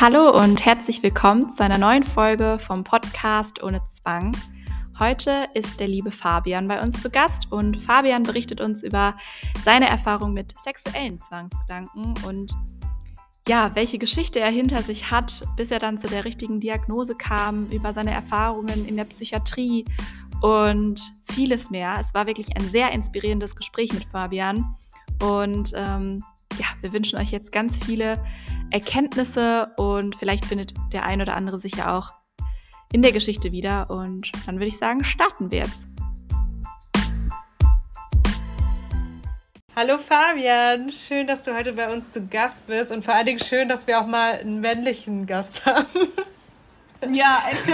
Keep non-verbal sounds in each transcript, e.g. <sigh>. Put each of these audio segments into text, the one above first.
Hallo und herzlich willkommen zu einer neuen Folge vom Podcast ohne Zwang. Heute ist der liebe Fabian bei uns zu Gast und Fabian berichtet uns über seine Erfahrung mit sexuellen Zwangsgedanken und ja, welche Geschichte er hinter sich hat, bis er dann zu der richtigen Diagnose kam, über seine Erfahrungen in der Psychiatrie und vieles mehr. Es war wirklich ein sehr inspirierendes Gespräch mit Fabian und ähm, ja, wir wünschen euch jetzt ganz viele Erkenntnisse und vielleicht findet der ein oder andere sich ja auch in der Geschichte wieder. Und dann würde ich sagen, starten wir jetzt. Hallo Fabian, schön, dass du heute bei uns zu Gast bist und vor allen Dingen schön, dass wir auch mal einen männlichen Gast haben. Ja, <laughs>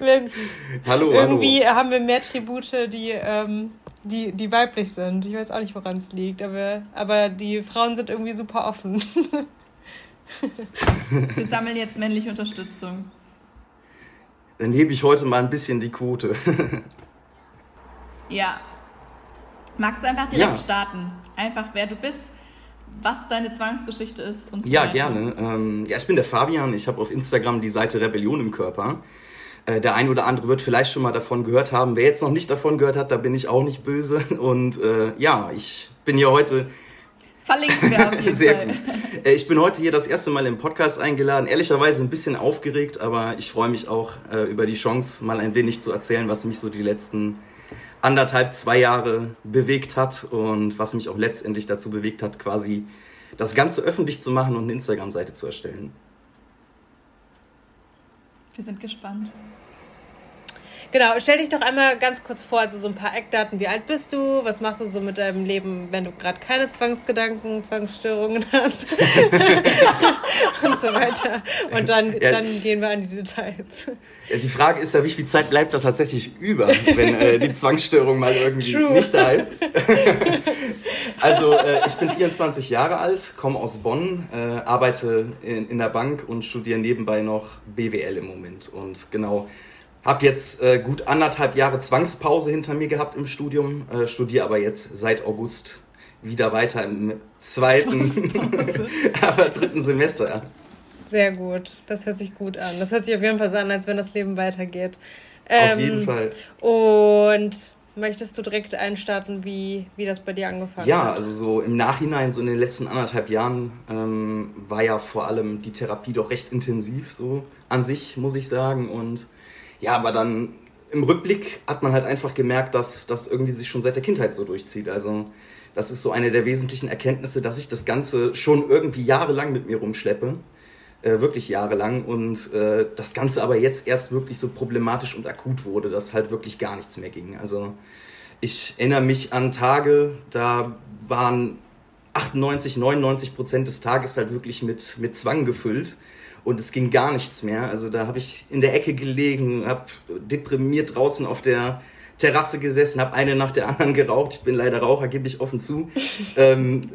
endlich. hallo, Irgendwie hallo. haben wir mehr Tribute, die ähm, die, die weiblich sind. Ich weiß auch nicht, woran es liegt, aber, aber die Frauen sind irgendwie super offen. <laughs> Wir sammeln jetzt männliche Unterstützung. Dann hebe ich heute mal ein bisschen die Quote. ja. Magst du einfach direkt ja. starten? Einfach, wer du bist, was deine Zwangsgeschichte ist und so Ja, weiter. gerne. Ähm, ja, ich bin der Fabian. Ich habe auf Instagram die Seite Rebellion im Körper. Äh, der ein oder andere wird vielleicht schon mal davon gehört haben. Wer jetzt noch nicht davon gehört hat, da bin ich auch nicht böse. <laughs> Und äh, ja, ich bin hier heute. Verlinken wir auf <laughs> jeden Sehr Fall. Gut. Äh, ich bin heute hier das erste Mal im Podcast eingeladen. Ehrlicherweise ein bisschen aufgeregt, aber ich freue mich auch äh, über die Chance, mal ein wenig zu erzählen, was mich so die letzten anderthalb, zwei Jahre bewegt hat und was mich auch letztendlich dazu bewegt hat, quasi das Ganze öffentlich zu machen und eine Instagram-Seite zu erstellen. Wir sind gespannt. Genau, stell dich doch einmal ganz kurz vor, also so ein paar Eckdaten. Wie alt bist du? Was machst du so mit deinem Leben, wenn du gerade keine Zwangsgedanken, Zwangsstörungen hast? <laughs> und so weiter. Und dann, ja. dann gehen wir an die Details. Ja, die Frage ist ja, wie viel Zeit bleibt da tatsächlich über, wenn äh, die Zwangsstörung mal irgendwie True. nicht da ist? <laughs> also, äh, ich bin 24 Jahre alt, komme aus Bonn, äh, arbeite in, in der Bank und studiere nebenbei noch BWL im Moment. Und genau hab jetzt äh, gut anderthalb Jahre Zwangspause hinter mir gehabt im Studium, äh, studiere aber jetzt seit August wieder weiter im zweiten, <laughs> aber dritten Semester. Sehr gut, das hört sich gut an. Das hört sich auf jeden Fall so an, als wenn das Leben weitergeht. Ähm, auf jeden Fall. Und möchtest du direkt einstarten, wie, wie das bei dir angefangen ja, hat? Ja, also so im Nachhinein, so in den letzten anderthalb Jahren, ähm, war ja vor allem die Therapie doch recht intensiv, so an sich, muss ich sagen. Und ja, aber dann im Rückblick hat man halt einfach gemerkt, dass das irgendwie sich schon seit der Kindheit so durchzieht. Also das ist so eine der wesentlichen Erkenntnisse, dass ich das Ganze schon irgendwie jahrelang mit mir rumschleppe. Äh, wirklich jahrelang und äh, das Ganze aber jetzt erst wirklich so problematisch und akut wurde, dass halt wirklich gar nichts mehr ging. Also ich erinnere mich an Tage, da waren 98, 99 Prozent des Tages halt wirklich mit, mit Zwang gefüllt und es ging gar nichts mehr. Also da habe ich in der Ecke gelegen, habe deprimiert draußen auf der Terrasse gesessen, habe eine nach der anderen geraucht. Ich bin leider Raucher, gebe ich offen zu. <laughs> ähm,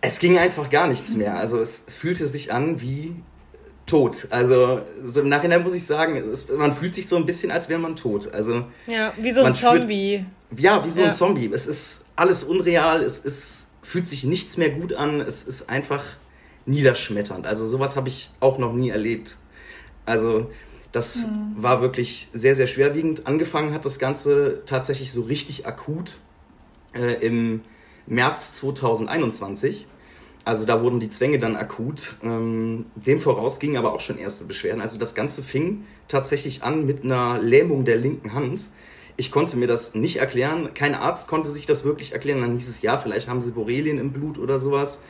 es ging einfach gar nichts mehr. Also es fühlte sich an wie tot. Also so im Nachhinein muss ich sagen, es, man fühlt sich so ein bisschen, als wäre man tot. Also ja, wie so ein Zombie. Spürt, ja, wie so ja. ein Zombie. Es ist alles unreal. Es ist, fühlt sich nichts mehr gut an. Es ist einfach niederschmetternd. Also sowas habe ich auch noch nie erlebt. Also das mhm. war wirklich sehr, sehr schwerwiegend. Angefangen hat das Ganze tatsächlich so richtig akut äh, im März 2021. Also da wurden die Zwänge dann akut. Ähm, dem voraus gingen aber auch schon erste Beschwerden. Also das Ganze fing tatsächlich an mit einer Lähmung der linken Hand. Ich konnte mir das nicht erklären. Kein Arzt konnte sich das wirklich erklären. Dann hieß es, ja, vielleicht haben sie Borrelien im Blut oder sowas.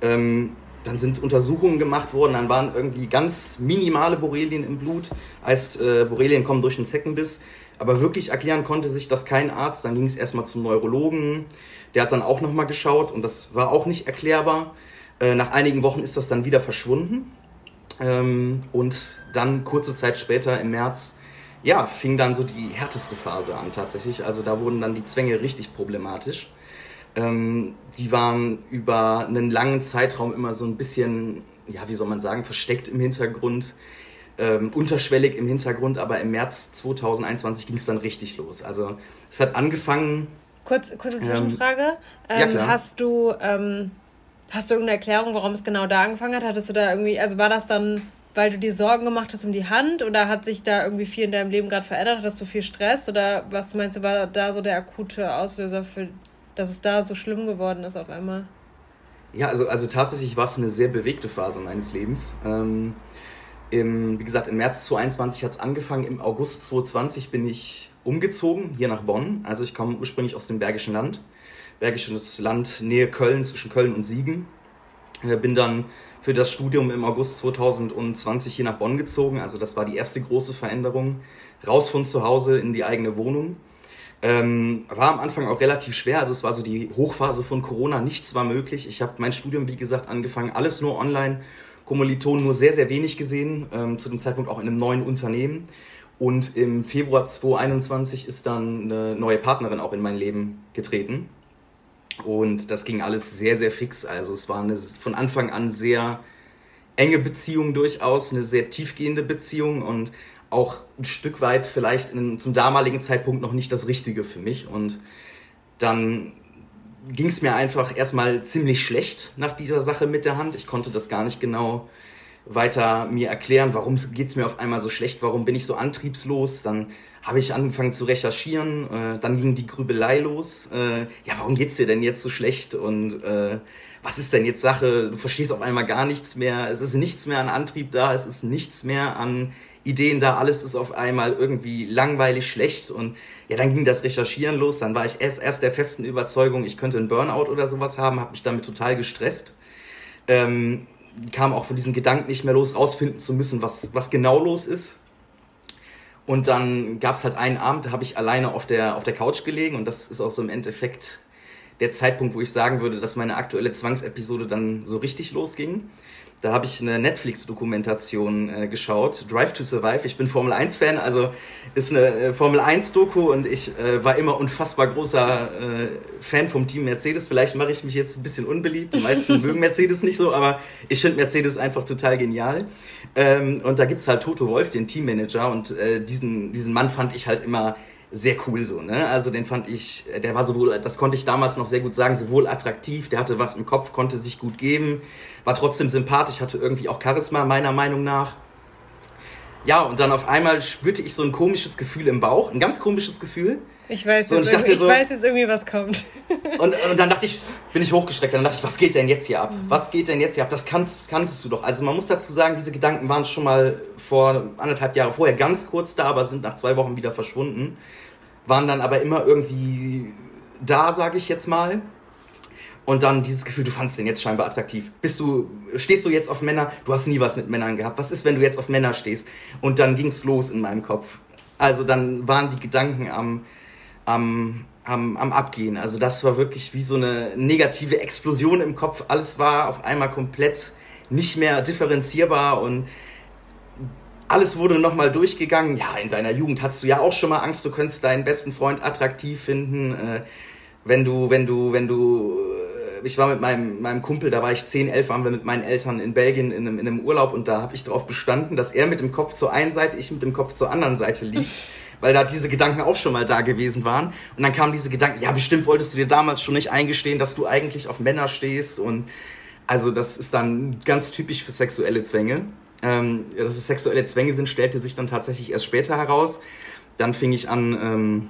Ähm, dann sind Untersuchungen gemacht worden, dann waren irgendwie ganz minimale Borrelien im Blut. Heißt, äh, Borrelien kommen durch einen Zeckenbiss. Aber wirklich erklären konnte sich das kein Arzt. Dann ging es erstmal zum Neurologen. Der hat dann auch nochmal geschaut und das war auch nicht erklärbar. Äh, nach einigen Wochen ist das dann wieder verschwunden. Ähm, und dann kurze Zeit später im März, ja, fing dann so die härteste Phase an tatsächlich. Also da wurden dann die Zwänge richtig problematisch. Ähm, die waren über einen langen Zeitraum immer so ein bisschen, ja, wie soll man sagen, versteckt im Hintergrund, ähm, unterschwellig im Hintergrund, aber im März 2021 ging es dann richtig los. Also es hat angefangen. Kurz, kurze Zwischenfrage. Ähm, ja, hast du ähm, Hast du irgendeine Erklärung, warum es genau da angefangen hat? Hattest du da irgendwie, also war das dann, weil du dir Sorgen gemacht hast um die Hand oder hat sich da irgendwie viel in deinem Leben gerade verändert? Hattest du viel Stress oder was meinst du, war da so der akute Auslöser für, dass es da so schlimm geworden ist auf einmal? Ja, also, also tatsächlich war es eine sehr bewegte Phase meines Lebens. Ähm, im, wie gesagt, im März 2021 hat es angefangen. Im August 2020 bin ich umgezogen, hier nach Bonn. Also ich komme ursprünglich aus dem Bergischen Land. Bergisches Land, Nähe Köln, zwischen Köln und Siegen. Äh, bin dann für das Studium im August 2020 hier nach Bonn gezogen. Also das war die erste große Veränderung. Raus von zu Hause in die eigene Wohnung. Ähm, war am Anfang auch relativ schwer. Also es war so die Hochphase von Corona. Nichts war möglich. Ich habe mein Studium, wie gesagt, angefangen. Alles nur online. Kommilitonen nur sehr, sehr wenig gesehen. Ähm, zu dem Zeitpunkt auch in einem neuen Unternehmen. Und im Februar 2021 ist dann eine neue Partnerin auch in mein Leben getreten. Und das ging alles sehr, sehr fix. Also es war eine von Anfang an sehr enge Beziehung durchaus, eine sehr tiefgehende Beziehung und auch ein Stück weit vielleicht in, zum damaligen Zeitpunkt noch nicht das Richtige für mich. Und dann ging es mir einfach erstmal ziemlich schlecht nach dieser Sache mit der Hand. Ich konnte das gar nicht genau weiter mir erklären, warum geht es mir auf einmal so schlecht, warum bin ich so antriebslos. Dann habe ich angefangen zu recherchieren, äh, dann ging die Grübelei los. Äh, ja, warum geht es dir denn jetzt so schlecht und äh, was ist denn jetzt Sache? Du verstehst auf einmal gar nichts mehr. Es ist nichts mehr an Antrieb da, es ist nichts mehr an Ideen da, alles ist auf einmal irgendwie langweilig schlecht und ja, dann ging das Recherchieren los, dann war ich erst, erst der festen Überzeugung, ich könnte einen Burnout oder sowas haben, habe mich damit total gestresst. Ähm, kam auch von diesem Gedanken nicht mehr los, rausfinden zu müssen, was, was genau los ist. Und dann gab es halt einen Abend, da habe ich alleine auf der, auf der Couch gelegen und das ist auch so im Endeffekt der Zeitpunkt, wo ich sagen würde, dass meine aktuelle Zwangsepisode dann so richtig losging. Da habe ich eine Netflix-Dokumentation äh, geschaut, Drive to Survive. Ich bin Formel 1-Fan, also ist eine äh, Formel 1-Doku und ich äh, war immer unfassbar großer äh, Fan vom Team Mercedes. Vielleicht mache ich mich jetzt ein bisschen unbeliebt. Die meisten <laughs> mögen Mercedes nicht so, aber ich finde Mercedes einfach total genial. Ähm, und da gibt es halt Toto Wolf, den Teammanager, und äh, diesen, diesen Mann fand ich halt immer sehr cool so, ne? Also den fand ich, der war sowohl, das konnte ich damals noch sehr gut sagen, sowohl attraktiv, der hatte was im Kopf, konnte sich gut geben, war trotzdem sympathisch, hatte irgendwie auch Charisma, meiner Meinung nach. Ja, und dann auf einmal spürte ich so ein komisches Gefühl im Bauch, ein ganz komisches Gefühl. Ich weiß, jetzt, so, ich, ich so, weiß jetzt irgendwie, was kommt. <laughs> Und, und dann dachte ich, bin ich hochgestreckt, dann dachte ich, was geht denn jetzt hier ab? Mhm. Was geht denn jetzt hier ab? Das kannst, kanntest du doch. Also man muss dazu sagen, diese Gedanken waren schon mal vor anderthalb Jahre vorher ganz kurz da, aber sind nach zwei Wochen wieder verschwunden. Waren dann aber immer irgendwie da, sage ich jetzt mal. Und dann dieses Gefühl, du fandst den jetzt scheinbar attraktiv. Bist du, stehst du jetzt auf Männer? Du hast nie was mit Männern gehabt. Was ist, wenn du jetzt auf Männer stehst? Und dann ging's los in meinem Kopf. Also dann waren die Gedanken am, am, am, am Abgehen. Also das war wirklich wie so eine negative Explosion im Kopf. Alles war auf einmal komplett nicht mehr differenzierbar und alles wurde nochmal durchgegangen. Ja, in deiner Jugend hattest du ja auch schon mal Angst, du könntest deinen besten Freund attraktiv finden. Äh, wenn du, wenn du, wenn du, äh, ich war mit meinem, meinem Kumpel, da war ich 10, 11, waren wir mit meinen Eltern in Belgien in einem, in einem Urlaub und da habe ich darauf bestanden, dass er mit dem Kopf zur einen Seite, ich mit dem Kopf zur anderen Seite liegt. <laughs> weil da diese Gedanken auch schon mal da gewesen waren. Und dann kamen diese Gedanken, ja, bestimmt wolltest du dir damals schon nicht eingestehen, dass du eigentlich auf Männer stehst. Und also das ist dann ganz typisch für sexuelle Zwänge. Ähm, dass es sexuelle Zwänge sind, stellte sich dann tatsächlich erst später heraus. Dann fing ich an, ähm,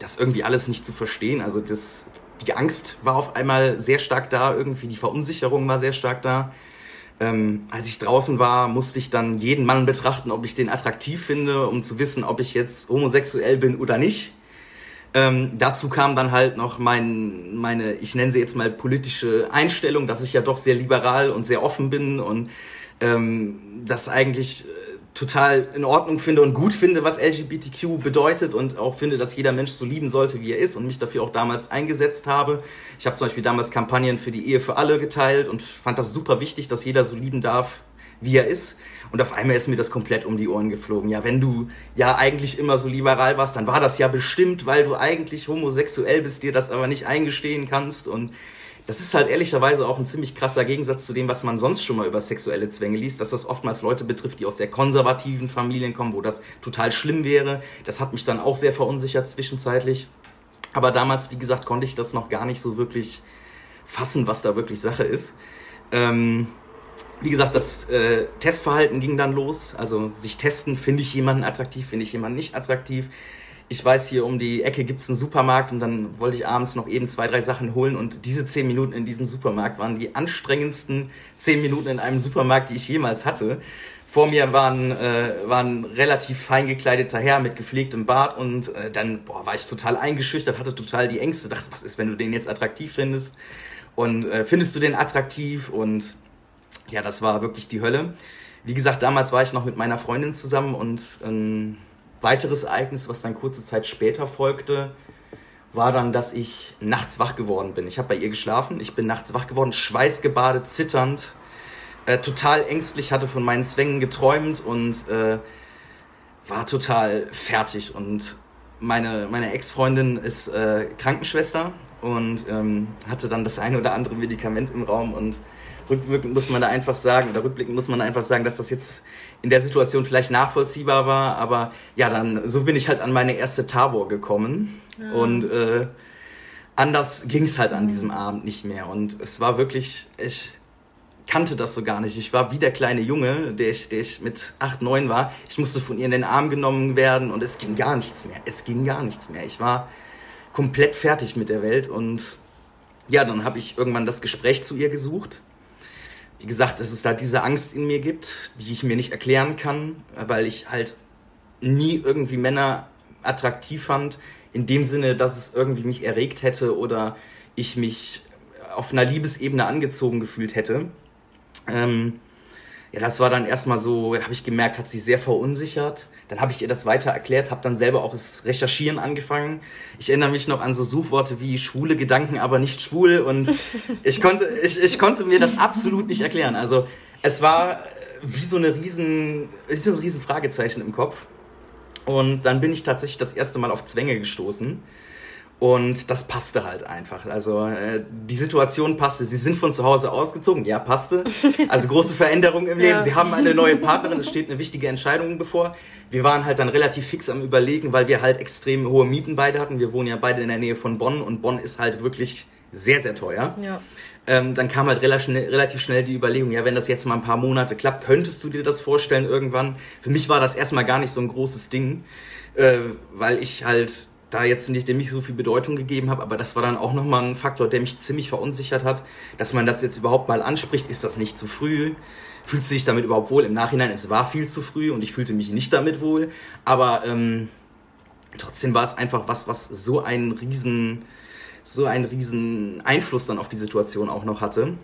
das irgendwie alles nicht zu verstehen. Also das, die Angst war auf einmal sehr stark da, irgendwie die Verunsicherung war sehr stark da. Ähm, als ich draußen war, musste ich dann jeden Mann betrachten, ob ich den attraktiv finde, um zu wissen, ob ich jetzt homosexuell bin oder nicht. Ähm, dazu kam dann halt noch mein, meine, ich nenne sie jetzt mal politische Einstellung, dass ich ja doch sehr liberal und sehr offen bin und ähm, das eigentlich äh, total in Ordnung finde und gut finde, was LGBTQ bedeutet und auch finde, dass jeder Mensch so lieben sollte, wie er ist und mich dafür auch damals eingesetzt habe. Ich habe zum Beispiel damals Kampagnen für die Ehe für alle geteilt und fand das super wichtig, dass jeder so lieben darf, wie er ist. Und auf einmal ist mir das komplett um die Ohren geflogen. Ja, wenn du ja eigentlich immer so liberal warst, dann war das ja bestimmt, weil du eigentlich homosexuell bist, dir das aber nicht eingestehen kannst und das ist halt ehrlicherweise auch ein ziemlich krasser Gegensatz zu dem, was man sonst schon mal über sexuelle Zwänge liest, dass das oftmals Leute betrifft, die aus sehr konservativen Familien kommen, wo das total schlimm wäre. Das hat mich dann auch sehr verunsichert zwischenzeitlich. Aber damals, wie gesagt, konnte ich das noch gar nicht so wirklich fassen, was da wirklich Sache ist. Ähm, wie gesagt, das äh, Testverhalten ging dann los. Also sich testen, finde ich jemanden attraktiv, finde ich jemanden nicht attraktiv. Ich weiß, hier um die Ecke gibt es einen Supermarkt und dann wollte ich abends noch eben zwei, drei Sachen holen und diese zehn Minuten in diesem Supermarkt waren die anstrengendsten zehn Minuten in einem Supermarkt, die ich jemals hatte. Vor mir war ein, äh, war ein relativ fein gekleideter Herr mit gepflegtem Bart und äh, dann boah, war ich total eingeschüchtert, hatte total die Ängste, dachte, was ist, wenn du den jetzt attraktiv findest? Und äh, findest du den attraktiv? Und ja, das war wirklich die Hölle. Wie gesagt, damals war ich noch mit meiner Freundin zusammen und ein weiteres Ereignis, was dann kurze Zeit später folgte, war dann, dass ich nachts wach geworden bin. Ich habe bei ihr geschlafen, ich bin nachts wach geworden, schweißgebadet, zitternd, äh, total ängstlich, hatte von meinen Zwängen geträumt und äh, war total fertig. Und meine, meine Ex-Freundin ist äh, Krankenschwester und ähm, hatte dann das eine oder andere Medikament im Raum und rückwirkend muss man da einfach sagen, oder rückblickend muss man einfach sagen, dass das jetzt in der Situation vielleicht nachvollziehbar war, aber ja, dann so bin ich halt an meine erste Tavor gekommen ja. und äh, anders ging es halt an diesem Abend nicht mehr und es war wirklich, ich kannte das so gar nicht. Ich war wie der kleine Junge, der ich, der ich mit acht, neun war. Ich musste von ihr in den Arm genommen werden und es ging gar nichts mehr. Es ging gar nichts mehr. Ich war komplett fertig mit der Welt und ja, dann habe ich irgendwann das Gespräch zu ihr gesucht wie gesagt, dass es da diese Angst in mir gibt, die ich mir nicht erklären kann, weil ich halt nie irgendwie Männer attraktiv fand, in dem Sinne, dass es irgendwie mich erregt hätte oder ich mich auf einer Liebesebene angezogen gefühlt hätte. Ähm, ja, das war dann erstmal so, habe ich gemerkt, hat sie sehr verunsichert. Dann habe ich ihr das weiter erklärt, habe dann selber auch das Recherchieren angefangen. Ich erinnere mich noch an so Suchworte wie schwule Gedanken, aber nicht schwul. Und <laughs> ich konnte, ich, ich konnte mir das absolut nicht erklären. Also es war wie so eine riesen, wie so ein riesen Fragezeichen im Kopf. Und dann bin ich tatsächlich das erste Mal auf Zwänge gestoßen. Und das passte halt einfach. Also äh, die Situation passte. Sie sind von zu Hause ausgezogen. Ja, passte. <laughs> Also große Veränderungen im Leben. Ja. Sie haben eine neue Partnerin. Es steht eine wichtige Entscheidung bevor. Wir waren halt dann relativ fix am Überlegen, weil wir halt extrem hohe Mieten beide hatten. Wir wohnen ja beide in der Nähe von Bonn und Bonn ist halt wirklich sehr, sehr teuer. Ja. Ähm, dann kam halt relativ schnell, relativ schnell die Überlegung, ja, wenn das jetzt mal ein paar Monate klappt, könntest du dir das vorstellen irgendwann? Für mich war das erstmal gar nicht so ein großes Ding, äh, weil ich halt da jetzt nicht, dem ich so viel Bedeutung gegeben habe, aber das war dann auch nochmal ein Faktor, der mich ziemlich verunsichert hat, dass man das jetzt überhaupt mal anspricht, ist das nicht zu früh? Fühlst du dich damit überhaupt wohl? Im Nachhinein, es war viel zu früh und ich fühlte mich nicht damit wohl, aber ähm, trotzdem war es einfach was, was so einen riesen, so einen riesen Einfluss dann auf die Situation auch noch hatte.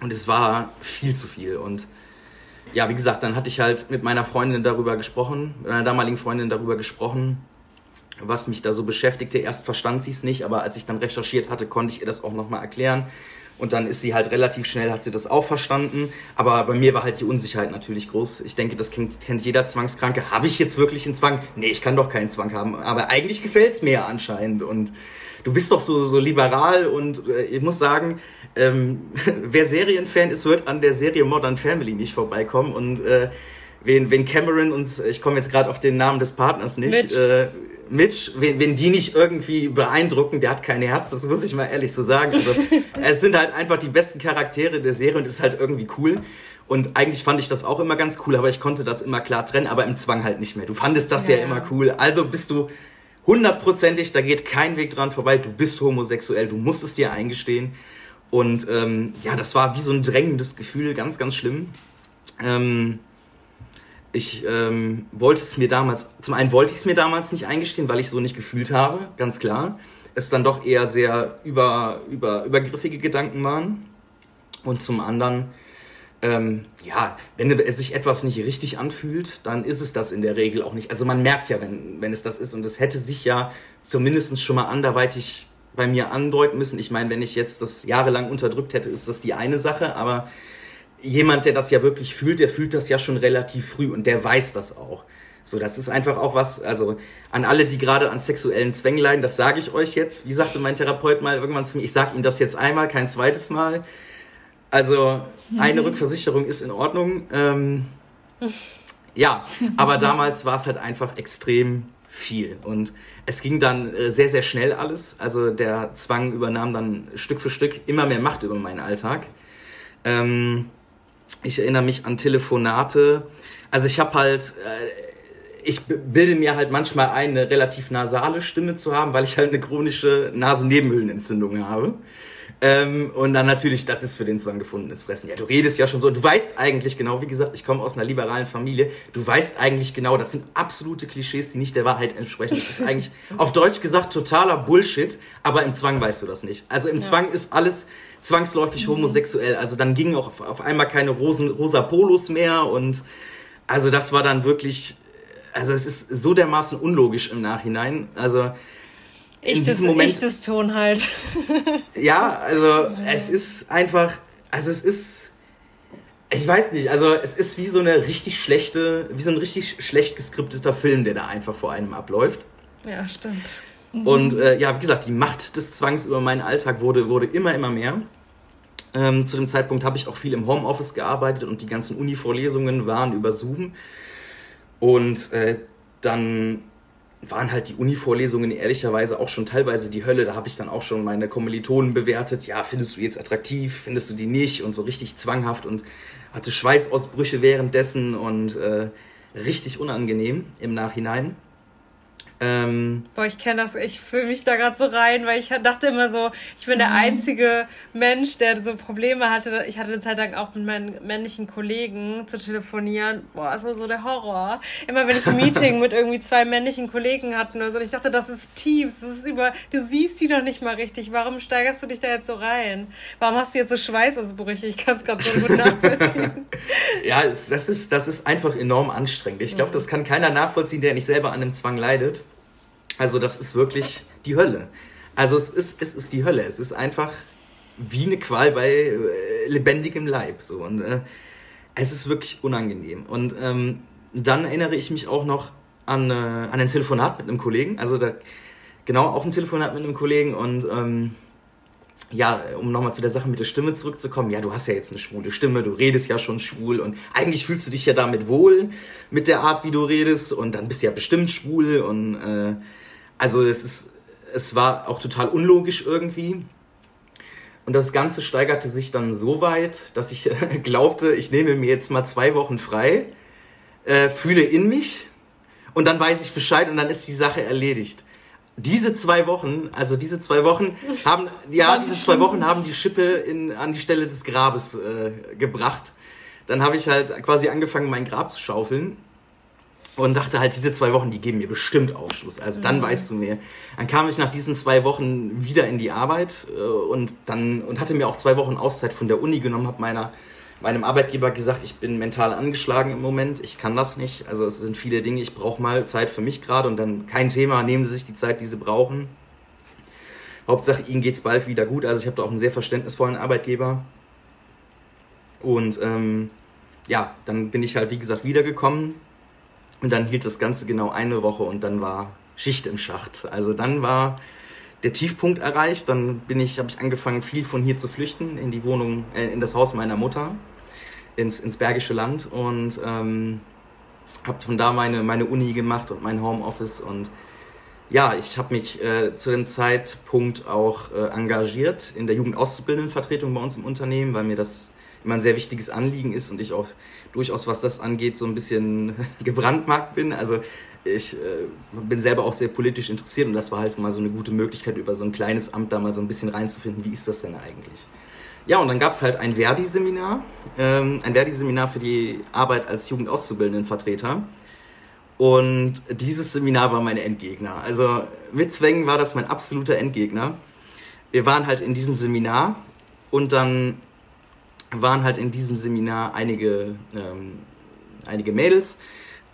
Und es war viel zu viel und ja, wie gesagt, dann hatte ich halt mit meiner Freundin darüber gesprochen, mit meiner damaligen Freundin darüber gesprochen, was mich da so beschäftigte. Erst verstand sie es nicht, aber als ich dann recherchiert hatte, konnte ich ihr das auch nochmal erklären. Und dann ist sie halt relativ schnell, hat sie das auch verstanden. Aber bei mir war halt die Unsicherheit natürlich groß. Ich denke, das kennt, kennt jeder Zwangskranke. Habe ich jetzt wirklich einen Zwang? Nee, ich kann doch keinen Zwang haben. Aber eigentlich gefällt es mir ja anscheinend. Und du bist doch so, so liberal und äh, ich muss sagen, ähm, <laughs> wer Serienfan ist, wird an der Serie Modern Family nicht vorbeikommen. Und äh, wen, wen Cameron uns, ich komme jetzt gerade auf den Namen des Partners nicht, äh, Mitch, wenn, wenn die nicht irgendwie beeindrucken, der hat kein Herz, das muss ich mal ehrlich so sagen. Also, <laughs> es sind halt einfach die besten Charaktere der Serie und es ist halt irgendwie cool. Und eigentlich fand ich das auch immer ganz cool, aber ich konnte das immer klar trennen, aber im Zwang halt nicht mehr. Du fandest das ja, ja immer cool. Also bist du hundertprozentig, da geht kein Weg dran vorbei, du bist homosexuell, du musst es dir eingestehen. Und ähm, ja, das war wie so ein drängendes Gefühl, ganz, ganz schlimm. Ähm, ich ähm, wollte es mir damals, zum einen wollte ich es mir damals nicht eingestehen, weil ich so nicht gefühlt habe, ganz klar. Es dann doch eher sehr über, über, übergriffige Gedanken waren. Und zum anderen, ähm, ja, wenn sich etwas nicht richtig anfühlt, dann ist es das in der Regel auch nicht. Also man merkt ja, wenn, wenn es das ist. Und es hätte sich ja zumindest schon mal anderweitig bei mir andeuten müssen. Ich meine, wenn ich jetzt das jahrelang unterdrückt hätte, ist das die eine Sache, aber jemand, der das ja wirklich fühlt, der fühlt das ja schon relativ früh und der weiß das auch. So, das ist einfach auch was, also an alle, die gerade an sexuellen Zwängen leiden, das sage ich euch jetzt. Wie sagte mein Therapeut mal irgendwann zu mir, ich sage Ihnen das jetzt einmal, kein zweites Mal. Also eine <laughs> Rückversicherung ist in Ordnung. Ähm, ja, aber <laughs> damals war es halt einfach extrem viel. Und es ging dann äh, sehr, sehr schnell alles. Also der Zwang übernahm dann Stück für Stück immer mehr Macht über meinen Alltag. Ähm, ich erinnere mich an Telefonate. Also ich habe halt, äh, ich bilde mir halt manchmal ein, eine relativ nasale Stimme zu haben, weil ich halt eine chronische Nasennebenhöhlenentzündung habe. Ähm, und dann natürlich, das ist für den Zwang gefundenes Fressen. Ja, du redest ja schon so, du weißt eigentlich genau, wie gesagt, ich komme aus einer liberalen Familie, du weißt eigentlich genau, das sind absolute Klischees, die nicht der Wahrheit entsprechen. Das ist eigentlich auf Deutsch gesagt totaler Bullshit, aber im Zwang weißt du das nicht. Also im ja. Zwang ist alles zwangsläufig mhm. homosexuell. Also dann gingen auch auf, auf einmal keine Rosen, rosa Polos mehr und also das war dann wirklich, also es ist so dermaßen unlogisch im Nachhinein. Also ich das, Moment, ich das Ton halt. <laughs> ja, also es ist einfach, also es ist, ich weiß nicht, also es ist wie so eine richtig schlechte, wie so ein richtig schlecht geskripteter Film, der da einfach vor einem abläuft. Ja, stimmt. Und äh, ja, wie gesagt, die Macht des Zwangs über meinen Alltag wurde, wurde immer, immer mehr. Ähm, zu dem Zeitpunkt habe ich auch viel im Homeoffice gearbeitet und die ganzen Uni-Vorlesungen waren über Zoom. Und äh, dann waren halt die Uni-Vorlesungen ehrlicherweise auch schon teilweise die Hölle. Da habe ich dann auch schon meine Kommilitonen bewertet. Ja, findest du jetzt attraktiv, findest du die nicht? Und so richtig zwanghaft und hatte Schweißausbrüche währenddessen und äh, richtig unangenehm im Nachhinein. Ähm, Boah, ich kenne das, ich fühle mich da gerade so rein, weil ich dachte immer so, ich bin der mhm. einzige Mensch, der so Probleme hatte. Ich hatte eine Zeit lang auch mit meinen männlichen Kollegen zu telefonieren. Boah, das war so der Horror. Immer wenn ich ein <laughs> Meeting mit irgendwie zwei männlichen Kollegen hatte oder so, und ich dachte, das ist Teams, das ist über, du siehst die doch nicht mal richtig. Warum steigerst du dich da jetzt so rein? Warum hast du jetzt so Schweißausbrüche? Ich kann es gerade so gut nachvollziehen. <laughs> ja, das ist, das ist einfach enorm anstrengend. Ich glaube, das kann keiner nachvollziehen, der nicht selber an einem Zwang leidet. Also das ist wirklich die Hölle. Also es ist, es ist die Hölle. Es ist einfach wie eine Qual bei äh, lebendigem Leib. So. Und äh, es ist wirklich unangenehm. Und ähm, dann erinnere ich mich auch noch an, äh, an ein Telefonat mit einem Kollegen. Also da, genau, auch ein Telefonat mit einem Kollegen. Und ähm, ja, um nochmal zu der Sache mit der Stimme zurückzukommen, ja, du hast ja jetzt eine schwule Stimme, du redest ja schon schwul und eigentlich fühlst du dich ja damit wohl mit der Art, wie du redest und dann bist du ja bestimmt schwul und äh, also es ist, es war auch total unlogisch irgendwie. Und das Ganze steigerte sich dann so weit, dass ich <laughs> glaubte, ich nehme mir jetzt mal zwei Wochen frei, äh, fühle in mich und dann weiß ich Bescheid und dann ist die Sache erledigt. Diese zwei Wochen, also diese zwei Wochen haben, ja, diese zwei Wochen haben die Schippe in, an die Stelle des Grabes äh, gebracht. Dann habe ich halt quasi angefangen, mein Grab zu schaufeln und dachte halt, diese zwei Wochen, die geben mir bestimmt Aufschluss. Also dann mhm. weißt du mehr. Dann kam ich nach diesen zwei Wochen wieder in die Arbeit äh, und dann und hatte mir auch zwei Wochen Auszeit von der Uni genommen, habe meiner meinem Arbeitgeber gesagt, ich bin mental angeschlagen im Moment, ich kann das nicht. Also es sind viele Dinge, ich brauche mal Zeit für mich gerade und dann kein Thema, nehmen Sie sich die Zeit, die Sie brauchen. Hauptsache, Ihnen geht es bald wieder gut. Also ich habe da auch einen sehr verständnisvollen Arbeitgeber. Und ähm, ja, dann bin ich halt, wie gesagt, wiedergekommen und dann hielt das Ganze genau eine Woche und dann war Schicht im Schacht. Also dann war der Tiefpunkt erreicht. Dann bin ich, habe ich angefangen, viel von hier zu flüchten in die Wohnung, äh, in das Haus meiner Mutter, ins, ins Bergische Land und ähm, habe von da meine, meine Uni gemacht und mein Homeoffice und ja, ich habe mich äh, zu dem Zeitpunkt auch äh, engagiert in der Jugendauszubildendenvertretung bei uns im Unternehmen, weil mir das immer ein sehr wichtiges Anliegen ist und ich auch durchaus, was das angeht, so ein bisschen <laughs> gebrandmarkt bin. Also ich äh, bin selber auch sehr politisch interessiert und das war halt mal so eine gute Möglichkeit, über so ein kleines Amt da mal so ein bisschen reinzufinden, wie ist das denn eigentlich? Ja, und dann gab es halt ein Verdi-Seminar, ähm, ein Verdi-Seminar für die Arbeit als Jugendauszubildendenvertreter. Und dieses Seminar war mein Endgegner. Also mit Zwängen war das mein absoluter Endgegner. Wir waren halt in diesem Seminar und dann waren halt in diesem Seminar einige, ähm, einige Mädels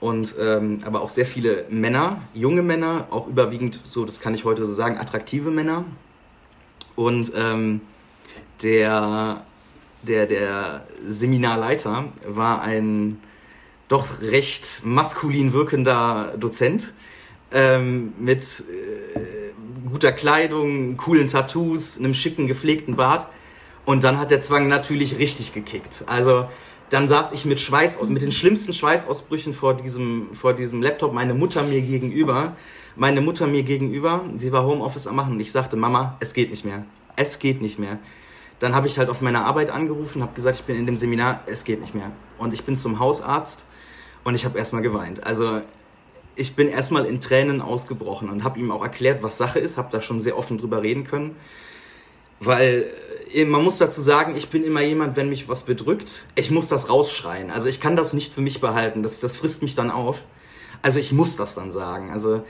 und ähm, aber auch sehr viele Männer, junge Männer, auch überwiegend so, das kann ich heute so sagen, attraktive Männer. Und ähm, der, der, der Seminarleiter war ein doch recht maskulin wirkender Dozent ähm, mit äh, guter Kleidung, coolen Tattoos, einem schicken, gepflegten Bart und dann hat der Zwang natürlich richtig gekickt. Also Dann saß ich mit Schweiß, mit den schlimmsten Schweißausbrüchen vor diesem, vor diesem Laptop, meine Mutter mir gegenüber. Meine Mutter mir gegenüber, sie war Homeoffice am Machen und ich sagte, Mama, es geht nicht mehr. Es geht nicht mehr. Dann habe ich halt auf meiner Arbeit angerufen, habe gesagt, ich bin in dem Seminar, es geht nicht mehr. Und ich bin zum Hausarzt und ich habe erstmal geweint. Also ich bin erstmal in Tränen ausgebrochen und habe ihm auch erklärt, was Sache ist, habe da schon sehr offen drüber reden können. Weil äh, man muss dazu sagen, ich bin immer jemand, wenn mich was bedrückt, ich muss das rausschreien. Also ich kann das nicht für mich behalten, das, das frisst mich dann auf. Also ich muss das dann sagen. Also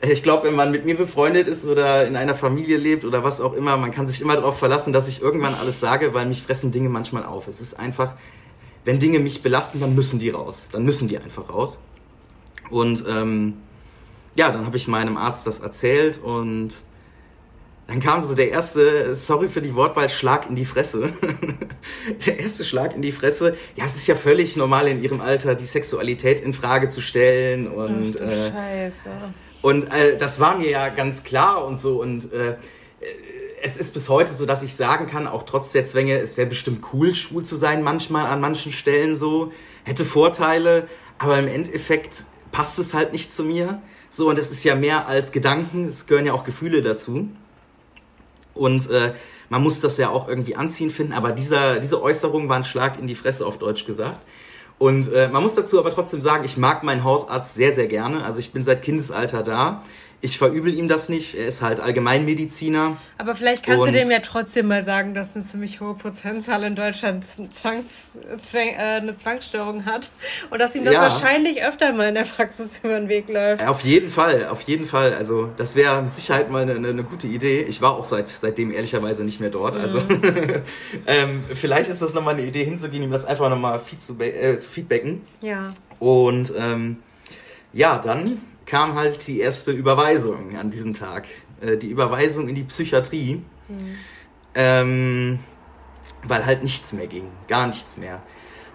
äh, ich glaube, wenn man mit mir befreundet ist oder in einer Familie lebt oder was auch immer, man kann sich immer darauf verlassen, dass ich irgendwann alles sage, weil mich fressen Dinge manchmal auf. Es ist einfach, wenn Dinge mich belasten, dann müssen die raus. Dann müssen die einfach raus. Und ähm, ja, dann habe ich meinem Arzt das erzählt und dann kam so der erste, sorry für die Wortwahl, Schlag in die Fresse. <laughs> der erste Schlag in die Fresse. Ja, es ist ja völlig normal in ihrem Alter, die Sexualität in Frage zu stellen und Ach, äh, Scheiße. Und äh, das war mir ja ganz klar und so und äh, es ist bis heute so, dass ich sagen kann, auch trotz der Zwänge, es wäre bestimmt cool, schwul zu sein, manchmal an manchen Stellen so, hätte Vorteile, aber im Endeffekt passt es halt nicht zu mir. So, und es ist ja mehr als Gedanken, es gehören ja auch Gefühle dazu. Und äh, man muss das ja auch irgendwie anziehen finden, aber dieser, diese Äußerung war ein Schlag in die Fresse, auf Deutsch gesagt. Und äh, man muss dazu aber trotzdem sagen, ich mag meinen Hausarzt sehr, sehr gerne. Also ich bin seit Kindesalter da ich verübel ihm das nicht. Er ist halt Allgemeinmediziner. Aber vielleicht kannst du dem ja trotzdem mal sagen, dass eine ziemlich hohe Prozentzahl in Deutschland Zwangs, Zwang, äh, eine Zwangsstörung hat und dass ihm das ja. wahrscheinlich öfter mal in der Praxis <laughs> über den Weg läuft. Auf jeden Fall, auf jeden Fall. Also das wäre mit Sicherheit mal eine, eine, gute Idee. Ich war auch seit, seitdem ehrlicherweise nicht mehr dort. Also mhm. <laughs> ähm, vielleicht ist das nochmal eine Idee hinzugehen, ihm das einfach nochmal feed zu, äh, zu feedbacken. Ja. Und ähm, ja, dann kam halt die erste Überweisung an diesem Tag. Äh, die Überweisung in die Psychiatrie. Mhm. Ähm, weil halt nichts mehr ging. Gar nichts mehr.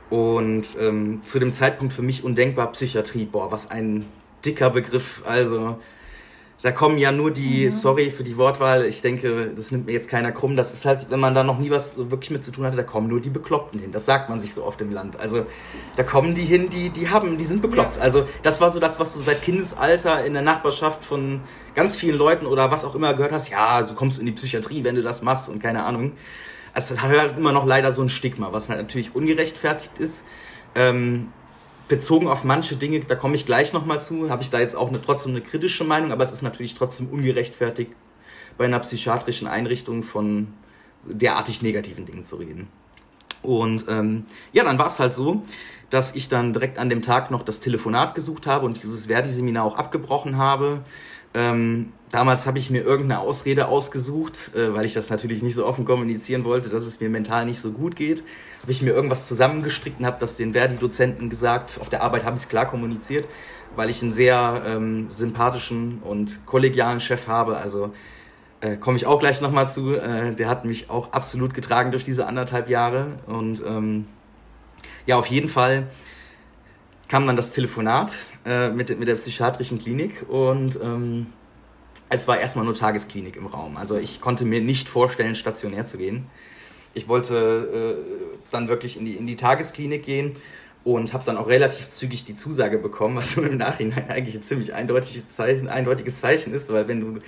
Und ähm, zu dem Zeitpunkt für mich undenkbar Psychiatrie. Boah, was ein dicker Begriff. Also da kommen ja nur die, mhm. sorry für die Wortwahl, ich denke, das nimmt mir jetzt keiner krumm, das ist halt, wenn man da noch nie was wirklich mit zu tun hatte, da kommen nur die Bekloppten hin. Das sagt man sich so oft im Land. Also da kommen die hin, die, die haben, die sind bekloppt. Ja. Also das war so das, was du seit Kindesalter in der Nachbarschaft von ganz vielen Leuten oder was auch immer gehört hast. Ja, du kommst in die Psychiatrie, wenn du das machst und keine Ahnung. Es hat halt immer noch leider so ein Stigma, was halt natürlich ungerechtfertigt ist. Ähm, bezogen auf manche Dinge, da komme ich gleich nochmal zu, habe ich da jetzt auch eine, trotzdem eine kritische Meinung, aber es ist natürlich trotzdem ungerechtfertigt, bei einer psychiatrischen Einrichtung von derartig negativen Dingen zu reden. Und ähm, ja, dann war es halt so, dass ich dann direkt an dem Tag noch das Telefonat gesucht habe und dieses Verdi-Seminar auch abgebrochen habe. Ähm, damals habe ich mir irgendeine Ausrede ausgesucht, äh, weil ich das natürlich nicht so offen kommunizieren wollte, dass es mir mental nicht so gut geht. Habe ich mir irgendwas zusammengestrickt und habe das den Verdi-Dozenten gesagt. Auf der Arbeit habe ich es klar kommuniziert, weil ich einen sehr ähm, sympathischen und kollegialen Chef habe. Also äh, komme ich auch gleich nochmal zu. Äh, der hat mich auch absolut getragen durch diese anderthalb Jahre. Und ähm, ja, auf jeden Fall kam dann das Telefonat äh, mit, mit der psychiatrischen Klinik und ähm, es war erstmal nur Tagesklinik im Raum. Also ich konnte mir nicht vorstellen, stationär zu gehen. Ich wollte äh, dann wirklich in die, in die Tagesklinik gehen und habe dann auch relativ zügig die Zusage bekommen, was so <laughs> im Nachhinein eigentlich ein ziemlich eindeutiges Zeichen, eindeutiges Zeichen ist, weil wenn du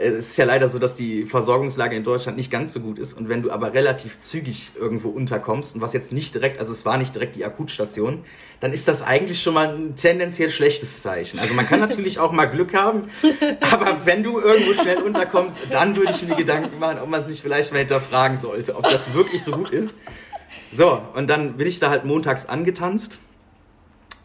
es ist ja leider so, dass die Versorgungslage in Deutschland nicht ganz so gut ist. Und wenn du aber relativ zügig irgendwo unterkommst, und was jetzt nicht direkt, also es war nicht direkt die Akutstation, dann ist das eigentlich schon mal ein tendenziell schlechtes Zeichen. Also man kann <laughs> natürlich auch mal Glück haben, aber wenn du irgendwo schnell unterkommst, dann würde ich mir Gedanken machen, ob man sich vielleicht mal hinterfragen sollte, ob das wirklich so gut ist. So, und dann bin ich da halt montags angetanzt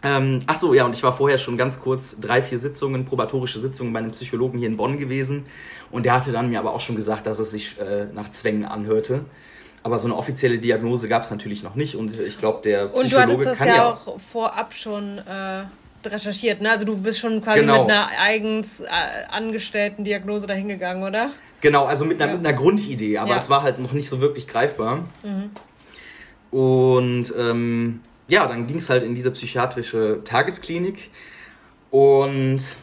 ähm, ach so, ja, und ich war vorher schon ganz kurz drei, vier Sitzungen, probatorische Sitzungen bei einem Psychologen hier in Bonn gewesen. Und der hatte dann mir aber auch schon gesagt, dass es sich äh, nach Zwängen anhörte. Aber so eine offizielle Diagnose gab es natürlich noch nicht. Und ich glaube, der Psychologe Und du hattest das ja, ja auch vorab schon äh, recherchiert, ne? Also du bist schon quasi genau. mit einer eigens äh, angestellten Diagnose dahingegangen, oder? Genau, also mit einer, ja. mit einer Grundidee. Aber ja. es war halt noch nicht so wirklich greifbar. Mhm. Und... Ähm, ja, dann ging es halt in diese psychiatrische Tagesklinik und